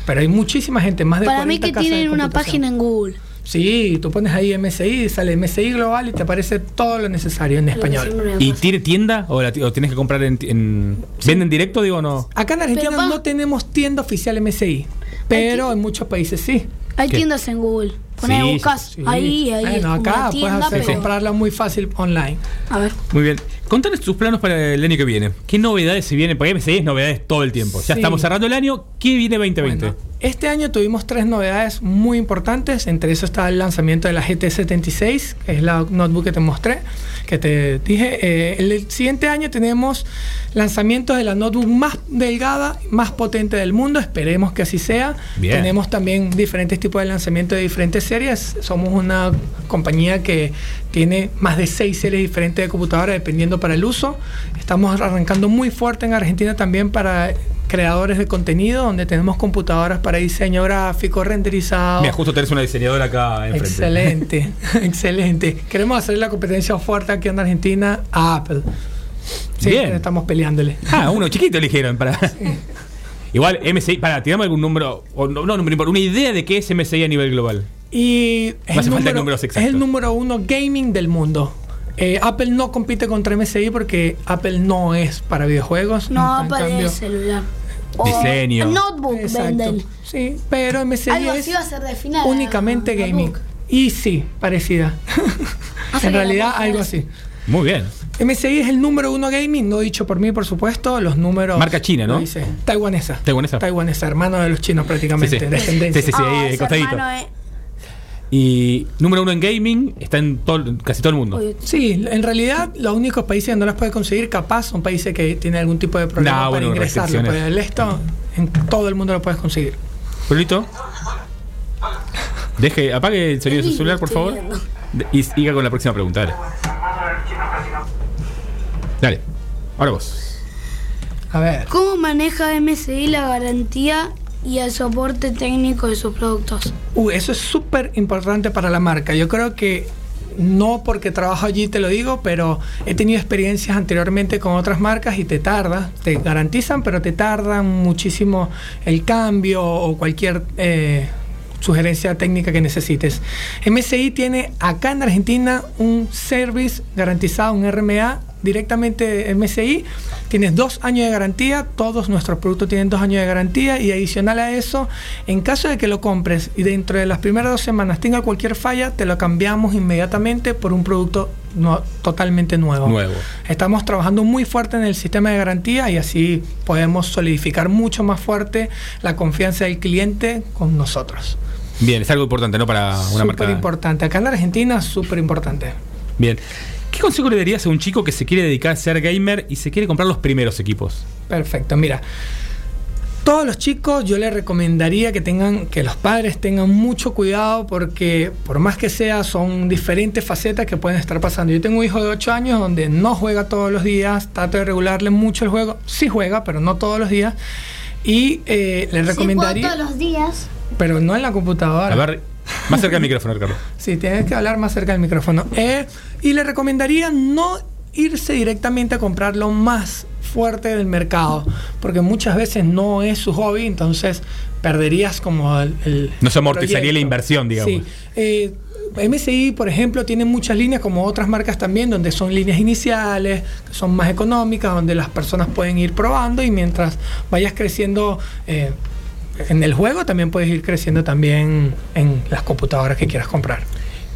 Pero hay muchísima gente, más de Para mí 40 que casas de tienen una página en Google. Sí, tú pones ahí MSI, sale MSI Global y te aparece todo lo necesario en español. ¿Y tiene tienda o, la o tienes que comprar en, en- ¿Venden directo, digo o no? Acá en Argentina Pero, no tenemos tienda oficial MSI, pero en muchos países sí. Hay ¿Qué? tiendas en Google. Pones, Sí, buscas Sí. ahí, ahí. Bueno, acá puedes hacer, pero- comprarla muy fácil online. A ver. Muy bien. Contanos tus planos para el año que viene. ¿Qué novedades se vienen? Porque MSI es novedades todo el tiempo. Ya Sí. estamos cerrando el año. ¿Qué viene 2020? Bueno, este año tuvimos tres novedades muy importantes. Entre eso está el lanzamiento de la GT76, que es la notebook que te mostré, que te dije. Eh, el siguiente año tenemos lanzamientos de la notebook más delgada, más potente del mundo. Esperemos que así sea. Bien. Tenemos también diferentes tipos de lanzamiento de diferentes series. Somos una compañía que tiene más de seis series diferentes de computadoras dependiendo para el uso. Estamos arrancando muy fuerte en Argentina también para creadores de contenido, donde tenemos computadoras para diseño gráfico, renderizado. Mira, justo tenés una diseñadora acá enfrente. Excelente, excelente. Queremos hacer la competencia fuerte aquí en Argentina a Apple. Sí, Bien. estamos peleándole. Ah, uno chiquito eligieron para. Igual, MSI, para, tiramos algún número, o no, no, número, una idea de qué es MSI a nivel global. Y es, hace el falta número, números es exactos. el número uno gaming del mundo. Eh, Apple no compite contra MSI porque Apple no es para videojuegos. No, En para cambio- el celular. O Diseño. Notebook Exacto. venden. Sí, pero MSI Algo es así va a ser de final. únicamente gaming. notebook. Y sí, parecida. En realidad, algo es- así. Muy bien. MSI es el número uno gaming, no dicho por mí, por supuesto. Los números. Marca china, ¿no? dice. Taiwanesa. Taiwanesa. Taiwanesa, hermano de los chinos prácticamente. Sí, sí. descendencia. Sí, sí, sí, ahí, Ah, de ese costadito. Y número uno en gaming está en todo, casi todo el mundo. Sí, en realidad los únicos países donde no las puedes conseguir capaz son países que tienen algún tipo de problema Nah, para bueno, ingresarlo. Pero el esto en todo el mundo lo puedes conseguir. Brunito. Deje, apague el sonido de su celular, por favor. Y siga con la próxima pregunta, dale. Dale. Ahora vos. A ver. ¿Cómo maneja MSI la garantía y el soporte técnico de sus productos? Uh, eso es súper importante para la marca. Yo creo que no porque trabajo allí te lo digo, pero he tenido experiencias anteriormente con otras marcas y te tarda, te garantizan, pero te tardan muchísimo el cambio o cualquier eh, sugerencia técnica que necesites. MSI tiene acá en Argentina un service garantizado, un RMA directamente MSI. Tienes dos años de garantía, todos nuestros productos tienen dos años de garantía y adicional a eso, en caso de que lo compres y dentro de las primeras dos semanas tenga cualquier falla, te lo cambiamos inmediatamente por un producto no- totalmente nuevo. Nuevo. Estamos trabajando muy fuerte en el sistema de garantía y así podemos solidificar mucho más fuerte la confianza del cliente con nosotros. Bien, es algo importante, ¿no? Para una Súper marca. importante. Acá en la Argentina, súper importante. Bien. ¿Qué consejo le darías a un chico que se quiere dedicar a ser gamer y se quiere comprar los primeros equipos? Perfecto, mira. Todos los chicos yo les recomendaría que tengan, que los padres tengan mucho cuidado porque por más que sea son diferentes facetas que pueden estar pasando. Yo tengo un hijo de 8 años donde no juega todos los días, trato de regularle mucho el juego, sí juega, pero no todos los días. Y eh, le recomendaría, todos los días. pero no en la computadora. A ver, más cerca del micrófono, Ricardo. Sí, tienes que hablar más cerca del micrófono. Eh, y le recomendaría no irse directamente a comprar lo más fuerte del mercado, porque muchas veces no es su hobby, entonces perderías como el... el No se amortizaría proyecto. la inversión, digamos. Sí. Eh, MSI, por ejemplo, tiene muchas líneas, como otras marcas también, donde son líneas iniciales, que son más económicas, donde las personas pueden ir probando y mientras vayas creciendo eh, en el juego, también puedes ir creciendo también en las computadoras que quieras comprar.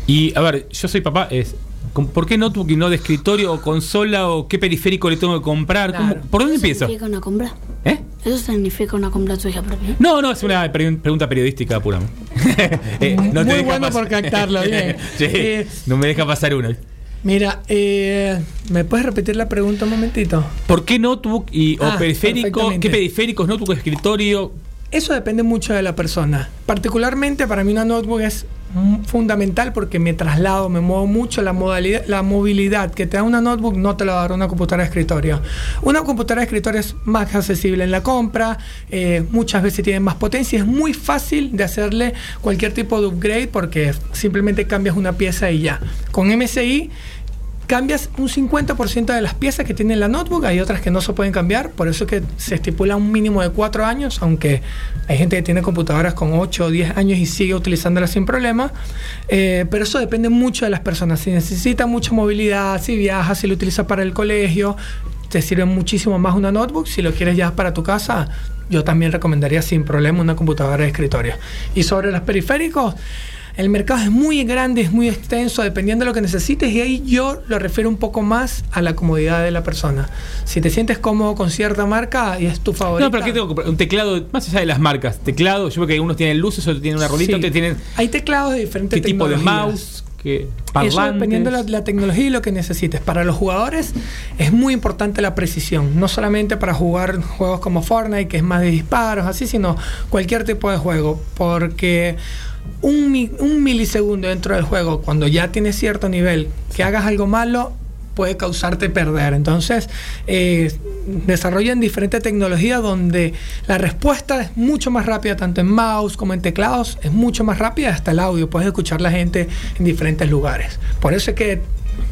Y a ver, yo soy papá, es. ¿con- ¿Por qué notebook y no de escritorio o consola o qué periférico le tengo que comprar? ¿Cómo- ¿Por dónde ¿Eso empiezo? significa una compra? ¿Eh? ¿Eso significa una compra tuya propia? No, no, es una pre- pregunta periodística pura. Eh, no Muy bueno por captarlo, bien. sí, Eh, no me deja pasar una. Mira, eh, ¿me puedes repetir la pregunta un momentito? ¿Por qué notebook y, o Ah, periférico? ¿Qué periféricos, notebook, escritorio? Eso depende mucho de la persona. Particularmente para mí una notebook es mm, fundamental porque me traslado, me muevo mucho. La, modalidad, la movilidad que te da una notebook no te la va a dar una computadora de escritorio. Una computadora de escritorio es más accesible en la compra, eh, muchas veces tiene más potencia, es muy fácil de hacerle cualquier tipo de upgrade porque simplemente cambias una pieza y ya. Con MSI cambias un 50% de las piezas que tiene la notebook, hay otras que no se pueden cambiar, por eso es que se estipula un mínimo de 4 años, aunque hay gente que tiene computadoras con 8 o 10 años y sigue utilizándolas sin problema, Eh, pero eso depende mucho de las personas, si necesita mucha movilidad, si viajas, si lo utilizas para el colegio, te sirve muchísimo más una notebook, si lo quieres ya para tu casa, yo también recomendaría sin problema una computadora de escritorio. Y sobre los periféricos, el mercado es muy grande, es muy extenso, dependiendo de lo que necesites, y ahí yo lo refiero un poco más a la comodidad de la persona. Si te sientes cómodo con cierta marca y es tu favorita. No, pero aquí tengo que un teclado, más allá de las marcas. Teclado, yo veo que unos tienen luces, otros tienen una ruedita, Sí. otros tienen. Hay teclados de diferentes ¿Qué tipo de mouse? ¿Qué Eso parlantes? dependiendo de la, la tecnología y lo que necesites. Para los jugadores es muy importante la precisión, no solamente para jugar juegos como Fortnite, que es más de disparos, así, sino cualquier tipo de juego, porque un, mi- un milisegundo dentro del juego, cuando ya tienes cierto nivel, que hagas algo malo, puede causarte perder. Entonces, eh, desarrollan diferentes tecnologías donde la respuesta es mucho más rápida, tanto en mouse como en teclados, es mucho más rápida, hasta el audio, puedes escuchar la gente en diferentes lugares. Por eso es que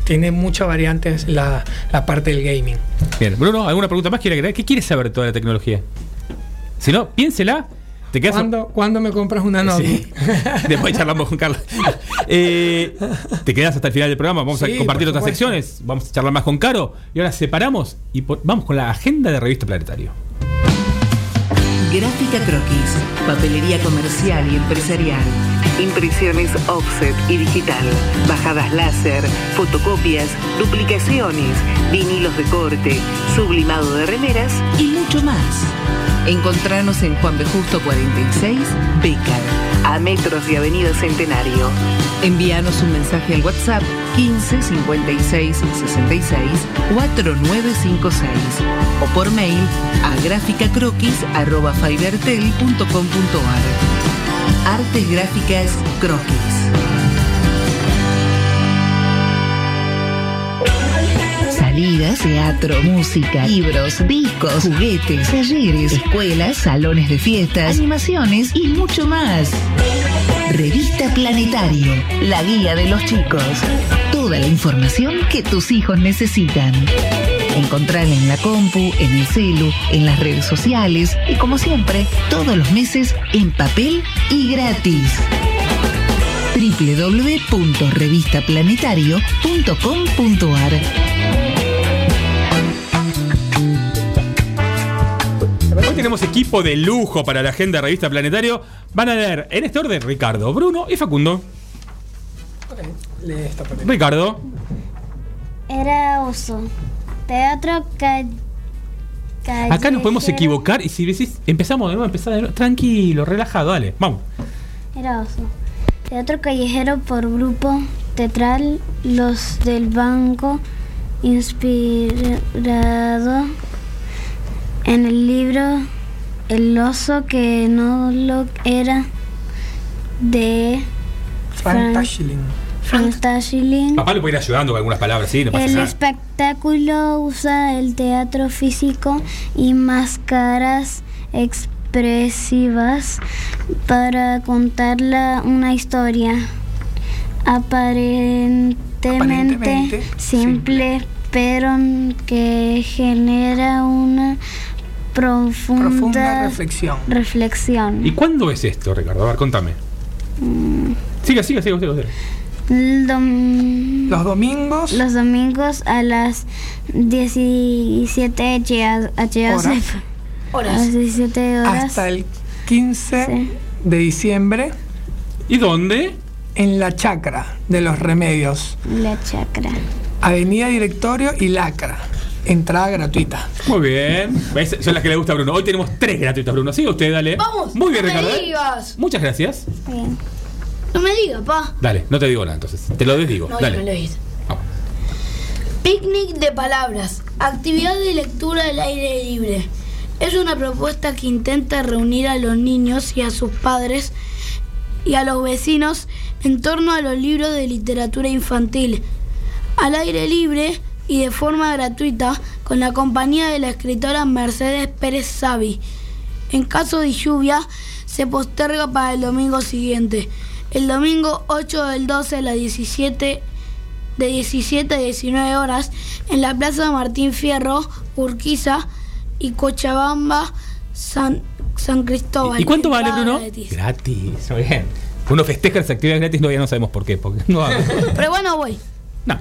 tiene muchas variantes la, la parte del gaming. Bien, Bruno, ¿alguna pregunta más quiere agregar? ¿Qué quieres saber toda la tecnología? Si no, piénsela. Te quedas. ¿Cuándo, cuándo me compras una notebook? Sí. Después charlamos con Carlos. Eh, te quedas hasta el final del programa. Vamos Sí, a compartir otras secciones. Vamos a charlar más con Caro. Y ahora separamos y vamos con la agenda de Revista Planetario. Gráfica Croquis, papelería comercial y empresarial, impresiones offset y digital, bajadas láser, fotocopias, duplicaciones, vinilos de corte, sublimado de remeras y mucho más. Encontranos en Juan B. Justo 46, Becar, a metros de Avenida Centenario. Envíanos un mensaje al WhatsApp 15 56 66 4956 o por mail a gráficacroquis.fibertel.com.ar. Artes Gráficas Croquis. Salidas, teatro, música, libros, discos, juguetes, talleres, escuelas, salones de fiestas, animaciones y mucho más. Revista Planetario, la guía de los chicos. Toda la información que tus hijos necesitan. Encontrala en la compu, en el celu, en las redes sociales y como siempre, todos los meses en papel y gratis www.revistaplanetario.com.ar Hoy tenemos equipo de lujo para la agenda de Revista Planetario. Van a leer en este orden Ricardo, Bruno y Facundo. Lee esta parte. Ricardo. Era oso. Teatro ca Acá nos podemos callejero. equivocar y si decís, empezamos de nuevo, empezá de nuevo. Tranquilo, relajado, dale, vamos. Era oso. Teatro callejero por grupo teatral Los del Banco, inspirado en el libro El oso que no lo era de Frank. Frank. Papá le puede ir ayudando con algunas palabras, sí, no pasa El nada. espectáculo usa el teatro físico y máscaras expresivas para contar la- una historia aparentemente, Aparentemente simple, pero que genera una profunda, Profunda reflexión. reflexión. ¿Y cuándo es esto, Ricardo? A ver, contame. Siga, siga, siga, siga. siga. El dom- Los domingos los domingos a las 17 HA Horas. A las 17 horas. hasta el 15 Sí. de diciembre ¿Y dónde? en la Chacra de los Remedios, La chacra. Avenida Directorio y Lacra. Entrada gratuita. Muy bien. ¿Ves? Son las que le gusta a Bruno. Hoy tenemos tres gratuitas, Bruno. Sí, usted, dale. Vamos, Muy bien, Ricardo. ¿eh? Muchas gracias. Bien. No me digas, pa. Dale, no te digo nada entonces. Te lo desdigo. No, ya me lo dale. Vamos. Picnic de palabras. Actividad de lectura al aire libre. Es una propuesta que intenta reunir a los niños y a sus padres y a los vecinos en torno a los libros de literatura infantil. Al aire libre y de forma gratuita con la compañía de la escritora Mercedes Pérez Savi. En caso de lluvia, se posterga para el domingo siguiente. El domingo 8 del 12 a las 17 de 17 a 19 horas en la Plaza Martín Fierro, Urquiza y Cochabamba, San, San Cristóbal. ¿Y cuánto vale, Bruno? gratis. Gratis. Muy bien. Uno festeja las actividades gratis, no, ya no sabemos por qué. Porque no, Pero bueno, voy. no.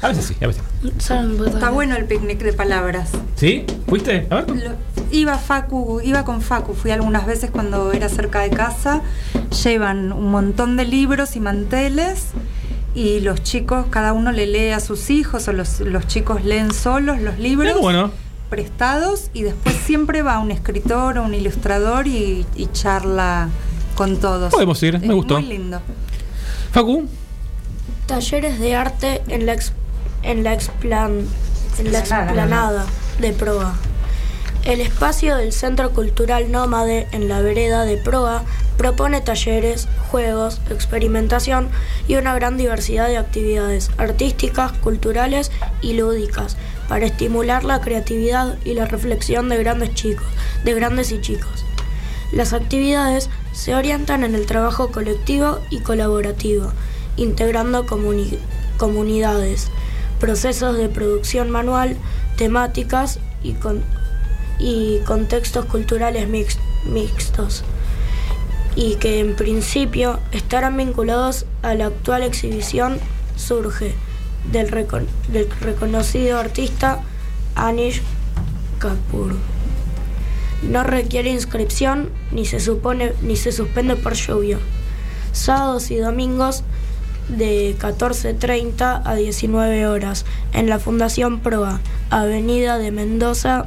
A veces sí, a veces. no. Está bueno el picnic de palabras. ¿Sí? ¿Fuiste? A ver. Lo- iba Facu, iba con Facu, fui algunas veces cuando era cerca de casa. Llevan un montón de libros y manteles y los chicos, cada uno le lee a sus hijos o los, los chicos leen solos los libros Pero bueno. prestados y después siempre va un escritor o un ilustrador y, y charla con todos. Podemos ir, me Es gustó. Muy lindo. Facu. Talleres de arte en la, ex- en la, explan- en la Explanada. explanada de Proa. El espacio del Centro Cultural Nómade en la vereda de Proa propone talleres, juegos, experimentación y una gran diversidad de actividades artísticas, culturales y lúdicas para estimular la creatividad y la reflexión de grandes chicos, de grandes y chicos. Las actividades se orientan en el trabajo colectivo y colaborativo, integrando comuni- comunidades, procesos de producción manual, temáticas y, con- y contextos culturales mix- mixtos, y que en principio estarán vinculados a la actual exhibición Surge del, del reconocido artista Anish Kapoor. No requiere inscripción ni se supone ni se suspende por lluvia. Sábados y domingos de 14.30 a 19 horas en la Fundación Proa, Avenida de Mendoza,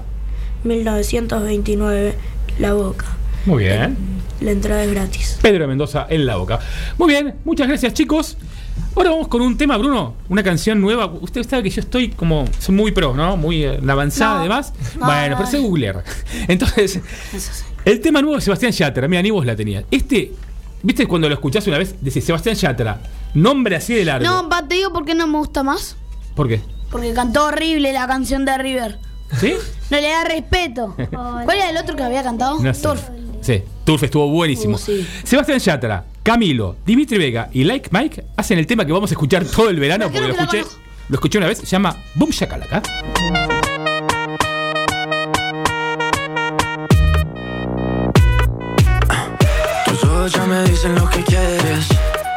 1929, La Boca. Muy bien. La entrada es gratis. Pedro de Mendoza en la boca. Muy bien, muchas gracias chicos. Ahora vamos con un tema, Bruno, una canción nueva. Usted sabe que yo estoy como, soy muy pro, ¿no? Muy eh, avanzada No, además. no, bueno, no. pero sé googlear. Entonces, el tema nuevo de Sebastián Yatra, mira, ni vos la tenías. Este, ¿viste cuando lo escuchás una vez? Decís Sebastián Yatra, nombre así de largo. No, pa, te digo por qué no me gusta más. ¿Por qué? Porque cantó horrible la canción de River. ¿Sí? No le da respeto. ¿Cuál era el otro que había cantado? No sé. Turf. Sí, Turf estuvo buenísimo. Uh, sí. Sebastián Yatra, Camilo, Dimitri Vega y Like Mike hacen el tema que vamos a escuchar todo el verano porque lo escuché, lo escuché una vez, se llama Boom Shakalaka. Tus ojos ya me dicen lo que quieres.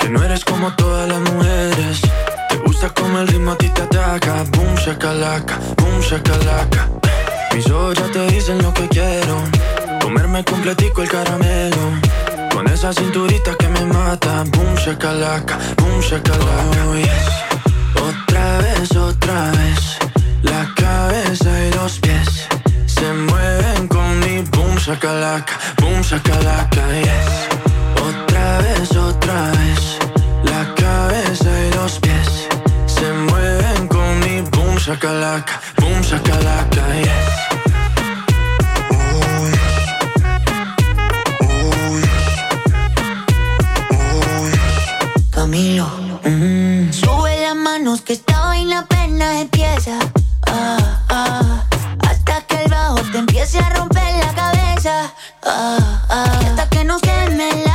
Que no eres como todas las mujeres. Gusta como el ritmo a ti te ataca. Boom, shakalaka, boom, shakalaka. Mis ojos ya te dicen lo que quiero. Comerme completico el caramelo. Con esa cinturita que me mata. Boom, shakalaka, boom, shakalaka. Oh, yes. Otra vez, otra vez. La cabeza y los pies se mueven con mi boom shakalaka, boom shakalaka, yes. Otra vez, otra vez. La cabeza y los pies shakalaka, boom shakalaka, yes. Oh, yes. Oh, Camilo, mm. sube las manos que esta vaina apenas empieza. Ah, ah, hasta que el bajo te empiece a romper la cabeza. Ah, ah, hasta que nos queme la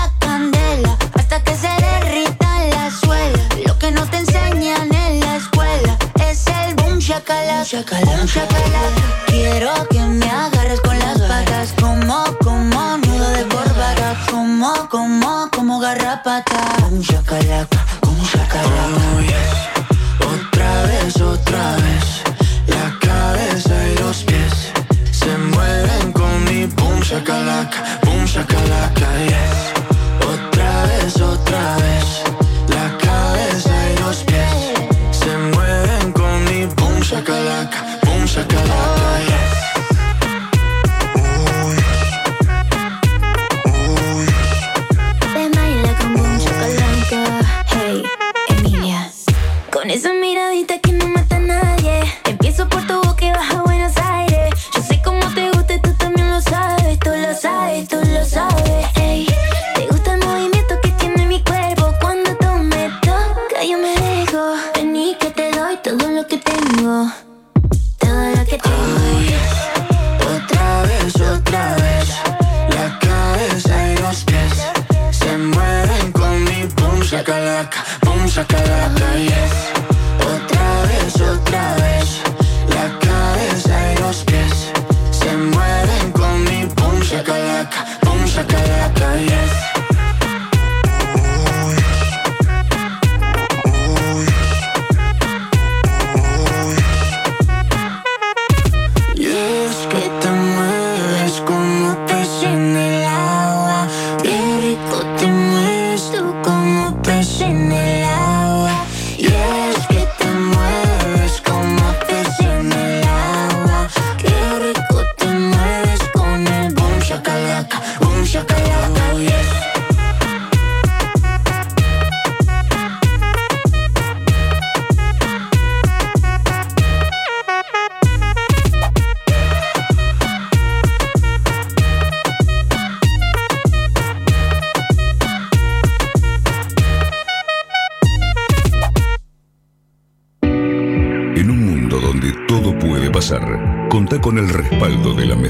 shakalaka. Boom shakalaka. Quiero que me agarres con las patas. Como, como nudo de corbata. Como, como, como garrapata. Boom shakalaka. Boom shakalaka.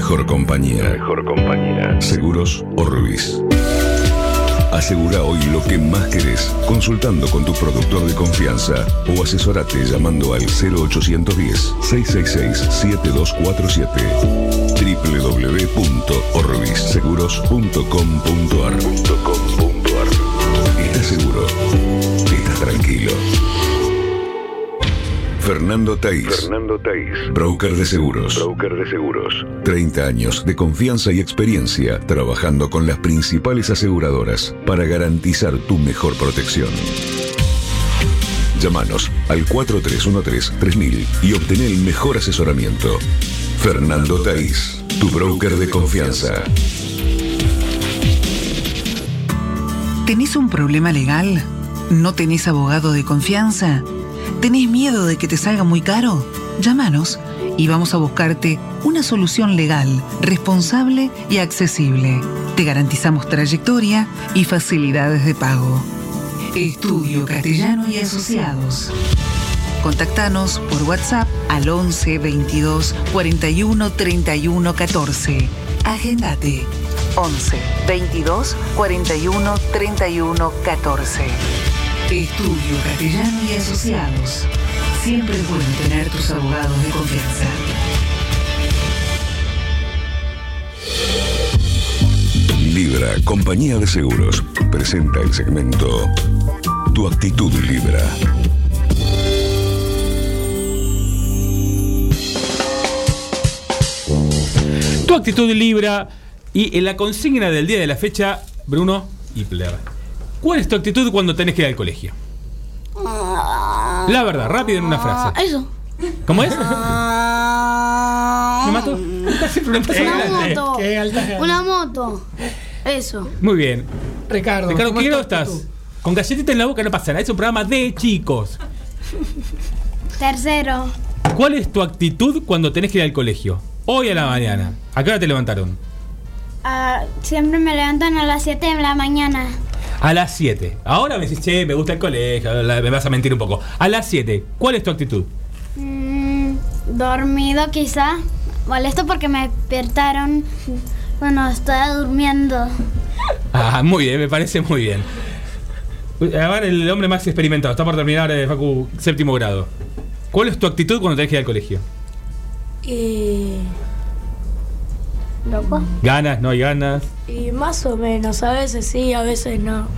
Mejor compañía. mejor compañía. Seguros o Ruiz. Asegura hoy lo que más querés consultando con tu productor de confianza o asesorate llamando al 0810-666-7247 www.orvisseguros.com.ar ¿Estás seguro? ¿Estás tranquilo? Fernando Taís. Fernando Taís. Broker de seguros. Broker de seguros. 30 años de confianza y experiencia trabajando con las principales aseguradoras para garantizar tu mejor protección. Llámanos al 4313-3000 y obtén el mejor asesoramiento. Fernando Taís, tu broker de confianza. ¿Tenés un problema legal? ¿No tenés abogado de confianza? ¿Tenés miedo de que te salga muy caro? Llámanos y vamos a buscarte una solución legal, responsable y accesible. Te garantizamos trayectoria y facilidades de pago. Estudio Castellano y Asociados. Contactanos por WhatsApp al 11 22 41 31 14. Agendate 11 22 41 31 14. Estudio Castellano y Asociados. Siempre es bueno tener tus abogados de confianza. Libra, compañía de seguros, presenta el segmento Tu actitud Libra. Tu actitud Libra y en la consigna del día de la fecha, Bruno Hipler. ¿Cuál es tu actitud cuando tenés que ir al colegio? La verdad, rápido en una frase. Ah, Eso. ¿Cómo es? ¿Me mató? Una moto. Una moto. Eso. Muy bien. Ricardo, Ricardo, ¿cómo ¿qué grado estás? Con galletita en la boca no pasa nada. Es un programa de chicos. Tercero. ¿Cuál es tu actitud cuando tenés que ir al colegio? Hoy a la mañana. ¿A qué hora te levantaron? Ah, siempre me levantan a las 7 de la mañana. A las 7. Ahora me decís, che, me gusta el colegio, me vas a mentir un poco. A las 7, ¿cuál es tu actitud? Mm, dormido quizá. Molesto porque me despertaron cuando estaba durmiendo. Ah, muy bien, me parece muy bien. A ver, el hombre más experimentado, está por terminar, eh, Facu, séptimo grado. ¿Cuál es tu actitud cuando tenés que ir al colegio? Y, ¿Loco? ¿Ganas? ¿No hay ganas? y más o menos, a veces sí, a veces no.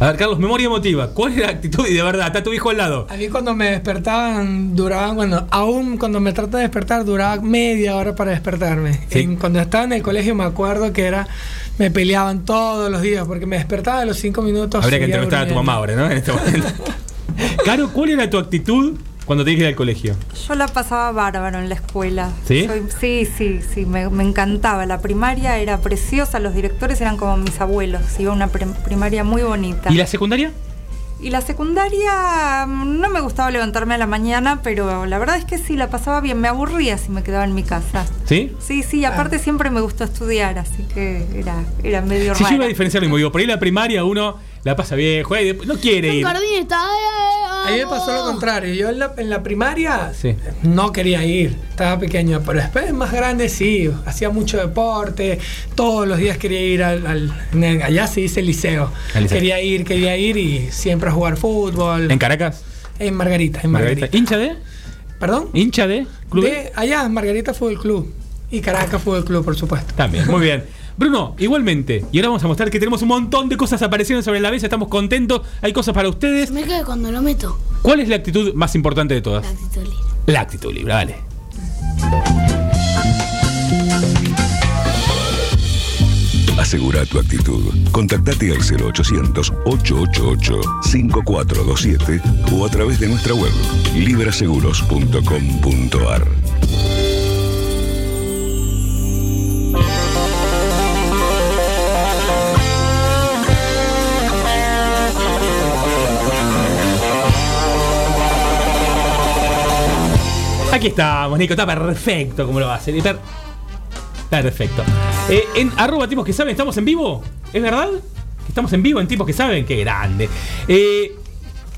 A ver, Carlos, memoria emotiva. ¿Cuál es la actitud? Y de verdad, está tu hijo al lado. A mí cuando me despertaban, duraban, bueno, aún cuando me trataba de despertar, duraba media hora para despertarme. Sí. En- cuando estaba en el colegio me acuerdo que era, me peleaban todos los días, porque me despertaba a los cinco minutos. Habría que entrevistar a tu mamá ahora, ¿no? En este momento. Caro, ¿cuál era tu actitud cuando tenías que ir al colegio? Yo la pasaba bárbaro en la escuela. ¿Sí? Soy- sí, sí, sí, me, me encantaba. La primaria era preciosa, los directores eran como mis abuelos. Iba a una prim- primaria muy bonita. ¿Y la secundaria? Y la secundaria mm, no me gustaba levantarme a la mañana, pero la verdad es que sí, la pasaba bien. Me aburría si me quedaba en mi casa. ¿Sí? Sí, sí, aparte siempre me gustó estudiar, así que era, era medio Si yo raro. iba a diferenciar lo mismo, digo, por ahí la primaria uno la pasa bien, juega y después no quiere ir. Jardín está. A mí me pasó lo contrario. Yo en la, en la primaria Sí. no quería ir, estaba pequeño, pero después más grande sí, hacía mucho deporte, todos los días quería ir al, al- en- allá se dice liceo. Liceo. Quería ir, quería ir y siempre a jugar fútbol. ¿En Caracas? En Margarita, en Margarita. Margarita. ¿Hincha de? ¿Perdón? ¿Hincha de? ¿Club? De allá, en Margarita Fútbol Club. Y Caracas Fútbol Club, por supuesto. También, muy bien. Bruno, igualmente. Y ahora vamos a mostrar que tenemos un montón de cosas apareciendo sobre la mesa. Estamos contentos. Hay cosas para ustedes. Me queda cuando lo meto. ¿Cuál es la actitud más importante de todas? La actitud libre. La actitud libre, vale. Asegura tu actitud. Contactate al 0800-888-5427 o a través de nuestra web libraseguros.com.ar. Aquí estamos, Nico. Está perfecto como lo. Está perfecto. Eh, en arroba tipos que saben, ¿estamos en vivo? ¿Es verdad? ¿Que ¿Estamos en vivo en tipos que saben? ¡Qué grande! Eh,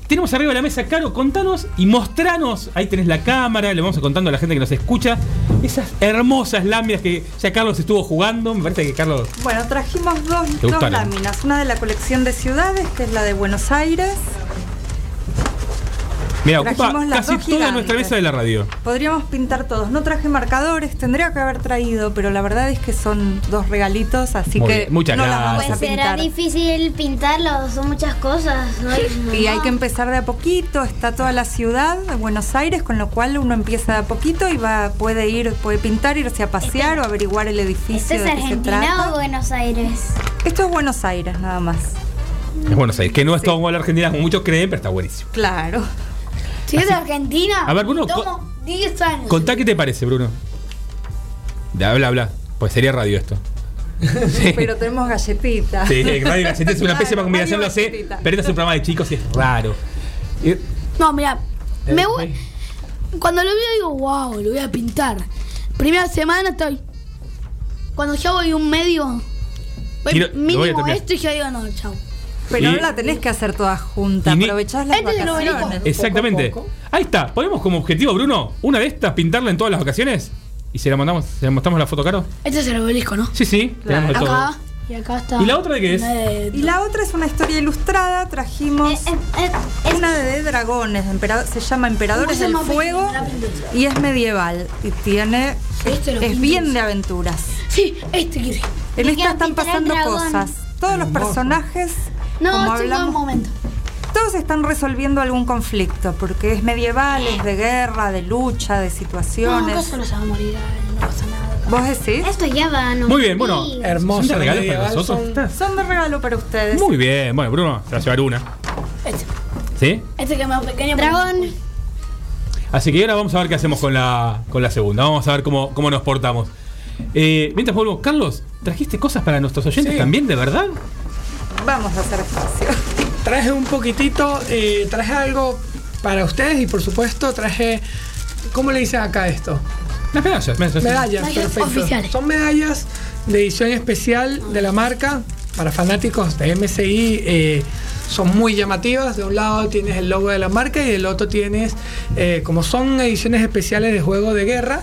tenemos arriba de la mesa, Caro, contanos y mostranos. Ahí tenés la cámara, le vamos a contando a la gente que nos escucha. Esas hermosas láminas que ya Carlos estuvo jugando. Me parece que Carlos. Bueno, trajimos dos, ¿Te dos láminas. Una de la colección de ciudades, que es la de Buenos Aires. Mira, ocupa casi toda gigantes. nuestra mesa de la radio. Podríamos pintar todos. No traje marcadores, tendría que haber traído, pero la verdad es que son dos regalitos, así Muy que bien, muchas no las gracias. a Pues será pintar. difícil pintarlo, son muchas cosas. ¿no? Y hay que empezar de a poquito, está toda la ciudad de Buenos Aires, con lo cual uno empieza de a poquito y va, puede ir, puede pintar, irse a pasear o averiguar el edificio ¿Este es de qué se Argentina trata. o Buenos Aires? Esto es Buenos Aires, nada más. Es Buenos Aires, que no es todo como la Argentina, como muchos creen, pero está buenísimo. Claro. Si es de Argentina, A ver, Bruno, tomo 10 años. Contá qué te parece, Bruno. De habla, habla. Pues sería radio esto. Pero tenemos galletitas. Sí, Radio Gaceta es una Claro, pésima combinación, lo radio sé. galletita. Pero este es un programa de chicos y es raro. Y- No, mira, Eh, me voy. Cuando lo veo digo, wow, lo voy a pintar. Primera semana estoy. Cuando ya voy un medio, voy Quiero- lo voy a mínimo terminar. esto y ya digo, no, chao. Pero Y- no la tenés que hacer toda junta, ni- aprovechás las es vacaciones. Exactamente. Ahí está. ¿Ponemos como objetivo, Bruno, una de estas, pintarla en todas las ocasiones? ¿Y se la mandamos, se la mostramos la foto, Caro? Este es el obelisco, ¿no? Sí, sí. Tenemos de todo. Acá y acá está. ¿Y la otra de qué es? Eh, Y la otra es una historia ilustrada, trajimos Eh, una de dragones, empera- se llama Emperadores ¿Cómo se del? Fuego y es medieval y tiene Este es pinté. bien de aventuras. Sí, este quiere. En esta están pasando cosas. Todos los personajes, No, como es buen hablamos, momento. todos están resolviendo algún conflicto porque es medieval, es de guerra, de lucha, de No, situaciones. acá solo se va a morir, no pasa nada. ¿Vos decís? Esto ya va, no. Muy bien, bueno. Hermoso. ¿Son de regalos para nosotros? son-? Son de regalo para ustedes. Muy bien. Bueno, Bruno, se va a llevar una. Este, ¿Sí? este que es más pequeño. Dragón. Así que ahora vamos a ver qué hacemos con la, con la segunda. Vamos a ver cómo, cómo nos portamos. Eh, mientras vuelvo, Carlos, ¿trajiste cosas para nuestros oyentes Sí. también, de verdad? Vamos a hacer espacio. Traje un poquitito, eh, traje algo para ustedes y por supuesto traje, ¿cómo le dicen acá esto? Las medallas, medallas. Perfecto. oficiales. Son medallas de edición especial de la marca para fanáticos de MSI eh, son muy llamativas. De un lado tienes el logo de la marca y del otro tienes, eh, como son ediciones especiales de juego de guerra,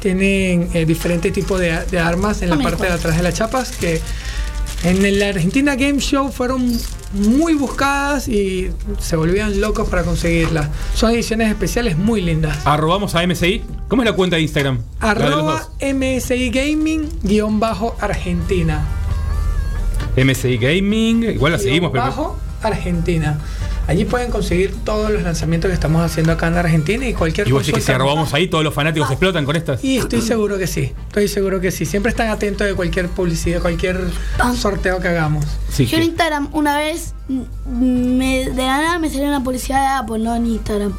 tienen eh, diferentes tipos de, de armas en la parte de atrás de las chapas que en el Argentina Game Show fueron muy buscadas y se volvían locos para conseguirlas. Son ediciones especiales muy lindas. Arrobamos a MSI. ¿Cómo es la cuenta de Instagram? De Arroba. MSI Gaming guion bajo Argentina. MSI Gaming. Igual la seguimos, pero. bajo Argentina. Allí pueden conseguir todos los lanzamientos que estamos haciendo acá en Argentina y cualquier Y vos decís que si arrobamos ahí, todos los fanáticos explotan con estas. Y estoy seguro que sí, estoy seguro que sí. Siempre están atentos de cualquier publicidad, cualquier sorteo que hagamos. Sí, Yo en Instagram una vez mm, me, de la nada me salió una publicidad de Apple, no en Instagram.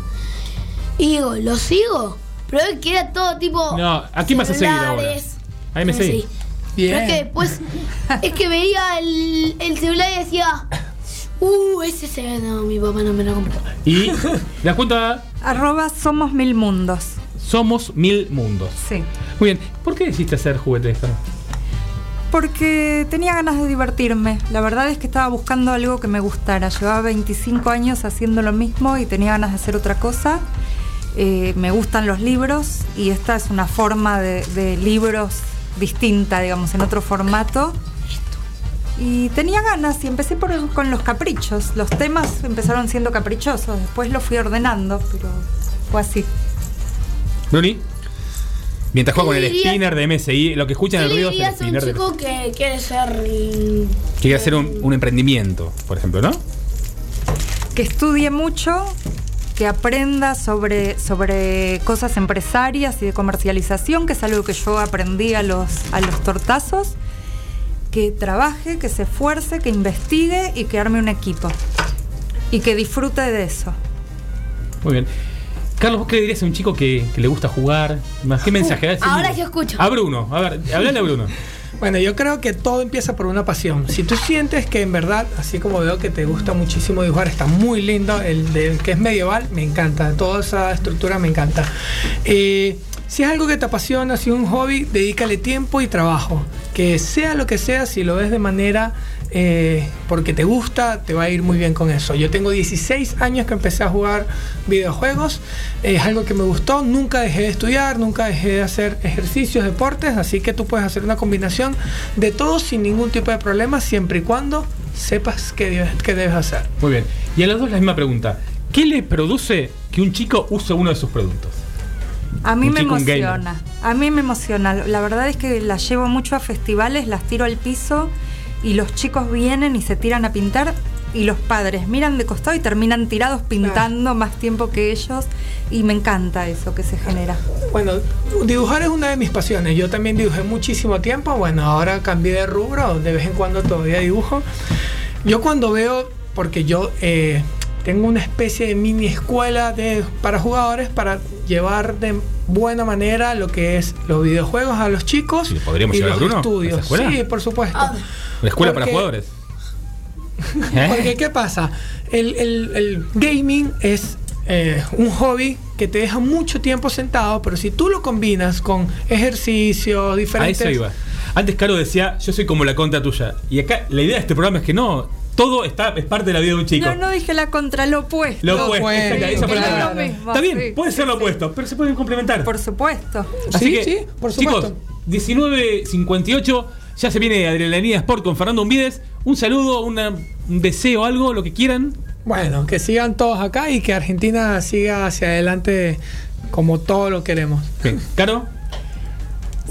Y digo, ¿lo sigo? Pero es que era todo tipo. No, ¿a quién vas a seguir ahora? celulares. A MSI. Pero es que después, es que veía el, el celular y decía, uh, ese se ve, no, mi papá no me lo compró. Y la cuenta Arroba somos mil mundos. Somos Mil Mundos. Sí. Muy bien. ¿Por qué decidiste hacer juguetes? Caro? Porque tenía ganas de divertirme. La verdad es que estaba buscando algo que me gustara. Llevaba 25 años haciendo lo mismo y tenía ganas de hacer otra cosa. Eh, me gustan los libros y esta es una forma de, de libros distinta, digamos, en otro formato. Y tenía ganas y empecé por, con los caprichos. Los temas empezaron siendo caprichosos, después los fui ordenando, pero fue así. Bruni. Mientras juega con el spinner de MSI, lo que escuchan ¿Qué el ruido es el un spinner de chico que quiere ser. Que quiere hacer un, un emprendimiento, por ejemplo, ¿no? que estudie mucho, que aprenda sobre, sobre cosas empresarias y de comercialización, que es algo que yo aprendí a los, a los tortazos, que trabaje, que se esfuerce, que investigue y que arme un equipo. Y que disfrute de eso. Muy bien. Carlos, ¿vos qué le dirías a un chico que, que le gusta jugar? ¿Qué mensaje das? Ahora yo escucho. A Bruno, a ver, hablale a Bruno. Bueno, yo creo que todo empieza por una pasión. Si tú sientes que en verdad, así como veo que te gusta muchísimo dibujar, está muy lindo, el, de- el que es medieval, me encanta, toda esa estructura me encanta. Eh, si es algo que te apasiona, si es un hobby, dedícale tiempo y trabajo. Que sea lo que sea, si lo ves de manera eh, porque te gusta, te va a ir muy bien con eso. Yo tengo 16 años que empecé a jugar videojuegos, es algo que me gustó, nunca dejé de estudiar, nunca dejé de hacer ejercicios, deportes, así que tú puedes hacer una combinación de todo sin ningún tipo de problema, siempre y cuando sepas qué debes, qué debes hacer. Muy bien. Y a los dos la misma pregunta. ¿Qué le produce que un chico use uno de sus productos? A mí me emociona. A mí me emociona. La verdad es que las llevo mucho a festivales, las tiro al piso y los chicos vienen y se tiran a pintar y los padres miran de costado y terminan tirados pintando más tiempo que ellos y me encanta eso que se genera. Bueno, dibujar es una de mis pasiones. Yo también dibujé muchísimo tiempo. Bueno, ahora cambié de rubro. De vez en cuando todavía dibujo. Yo cuando veo, porque yo eh, tengo una especie de mini escuela de, para jugadores para llevar de buena manera lo que es los videojuegos a los chicos ¿podríamos y llevar a los Bruno a esa estudios. escuela? Sí, por supuesto. ¿La escuela para jugadores? Porque, ¿qué pasa? El, el- el gaming es eh, un hobby que te deja mucho tiempo sentado, pero si tú lo combinas con ejercicio, A diferentes... eso iba. Antes Caro decía, yo soy como la contra tuya. Y acá la idea de este programa es que no, todo está, es parte de la vida de un chico. No, no dije la contra, lo opuesto. Lo opuesto, exacto, esa que no palabra. es lo mismo, Está bien, sí, puede ser lo sí. opuesto, pero se pueden complementar. Por supuesto. Así Sí, que, sí, por chicos, supuesto. 19.58, ya se viene Adrenalina Sport con Fernando Umbides. Un saludo, una- un deseo, algo, lo que quieran. Bueno, que sigan todos acá y que Argentina siga hacia adelante como todo lo queremos. Caro,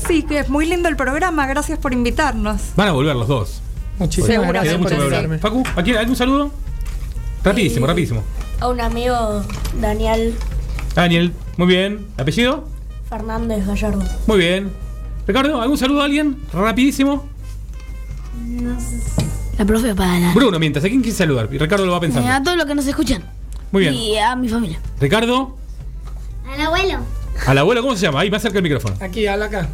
Sí, que es muy lindo el programa, gracias por invitarnos. van a volver los dos. Muchísimas Seguro, gracias mucho por hablar. Facu, ¿a quién- ¿algún saludo? Rapidísimo, Eh, rapidísimo. A un amigo, Daniel Daniel, muy bien. ¿Apellido? Fernández Gallardo. Muy bien. Ricardo, ¿algún saludo a alguien? Rapidísimo. La profe para. Bruno, mientras, ¿a quién quieres saludar? Y Ricardo lo va pensando. A todos los que nos escuchan. Muy bien. Y a mi familia. Ricardo, Al abuelo. al abuelo, ¿cómo se llama? Ahí, más cerca el micrófono. Aquí, habla acá.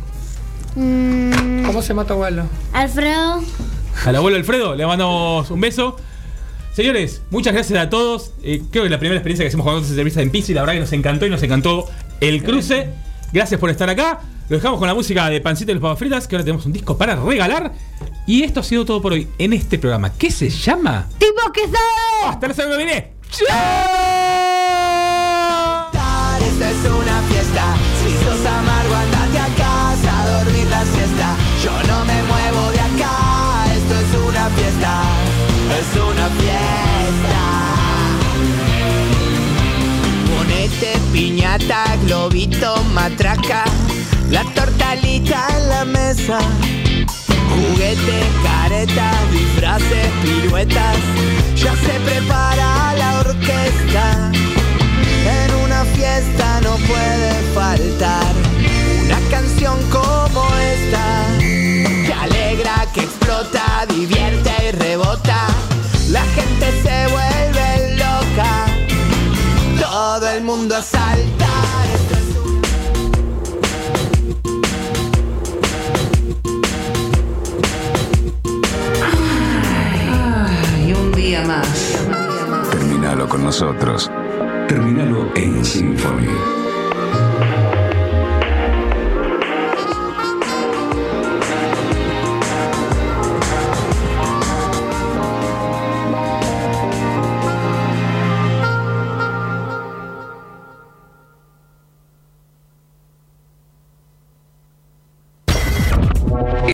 Mm, ¿Cómo se llama tu abuelo? Alfredo. Al abuelo Alfredo, le mandamos un beso. Señores, muchas gracias a todos. Eh, creo que es la primera experiencia que hacemos con otras entrevistas en piso y la verdad que nos encantó y nos encantó el cruce. Gracias por estar acá. Lo dejamos con la música de Pancita y los Papas Fritas, que ahora tenemos un disco para regalar. Y esto ha sido todo por hoy en este programa. ¿Qué se llama? ¡Tipo que sabe! ¡Hasta la semana que viene! Esta fiesta. Es una fiesta. Ponete piñata, globito, matraca. La tortalita en la mesa. Juguete, caretas, disfraces, piruetas. Ya se prepara la orquesta. En una fiesta no puede faltar una canción como esta. Que alegra, que explota, divierte y rebota. La gente se vuelve loca. Todo el mundo a saltar. Esto es un- Y un día más. Terminalo con nosotros. Terminalo en Symphony.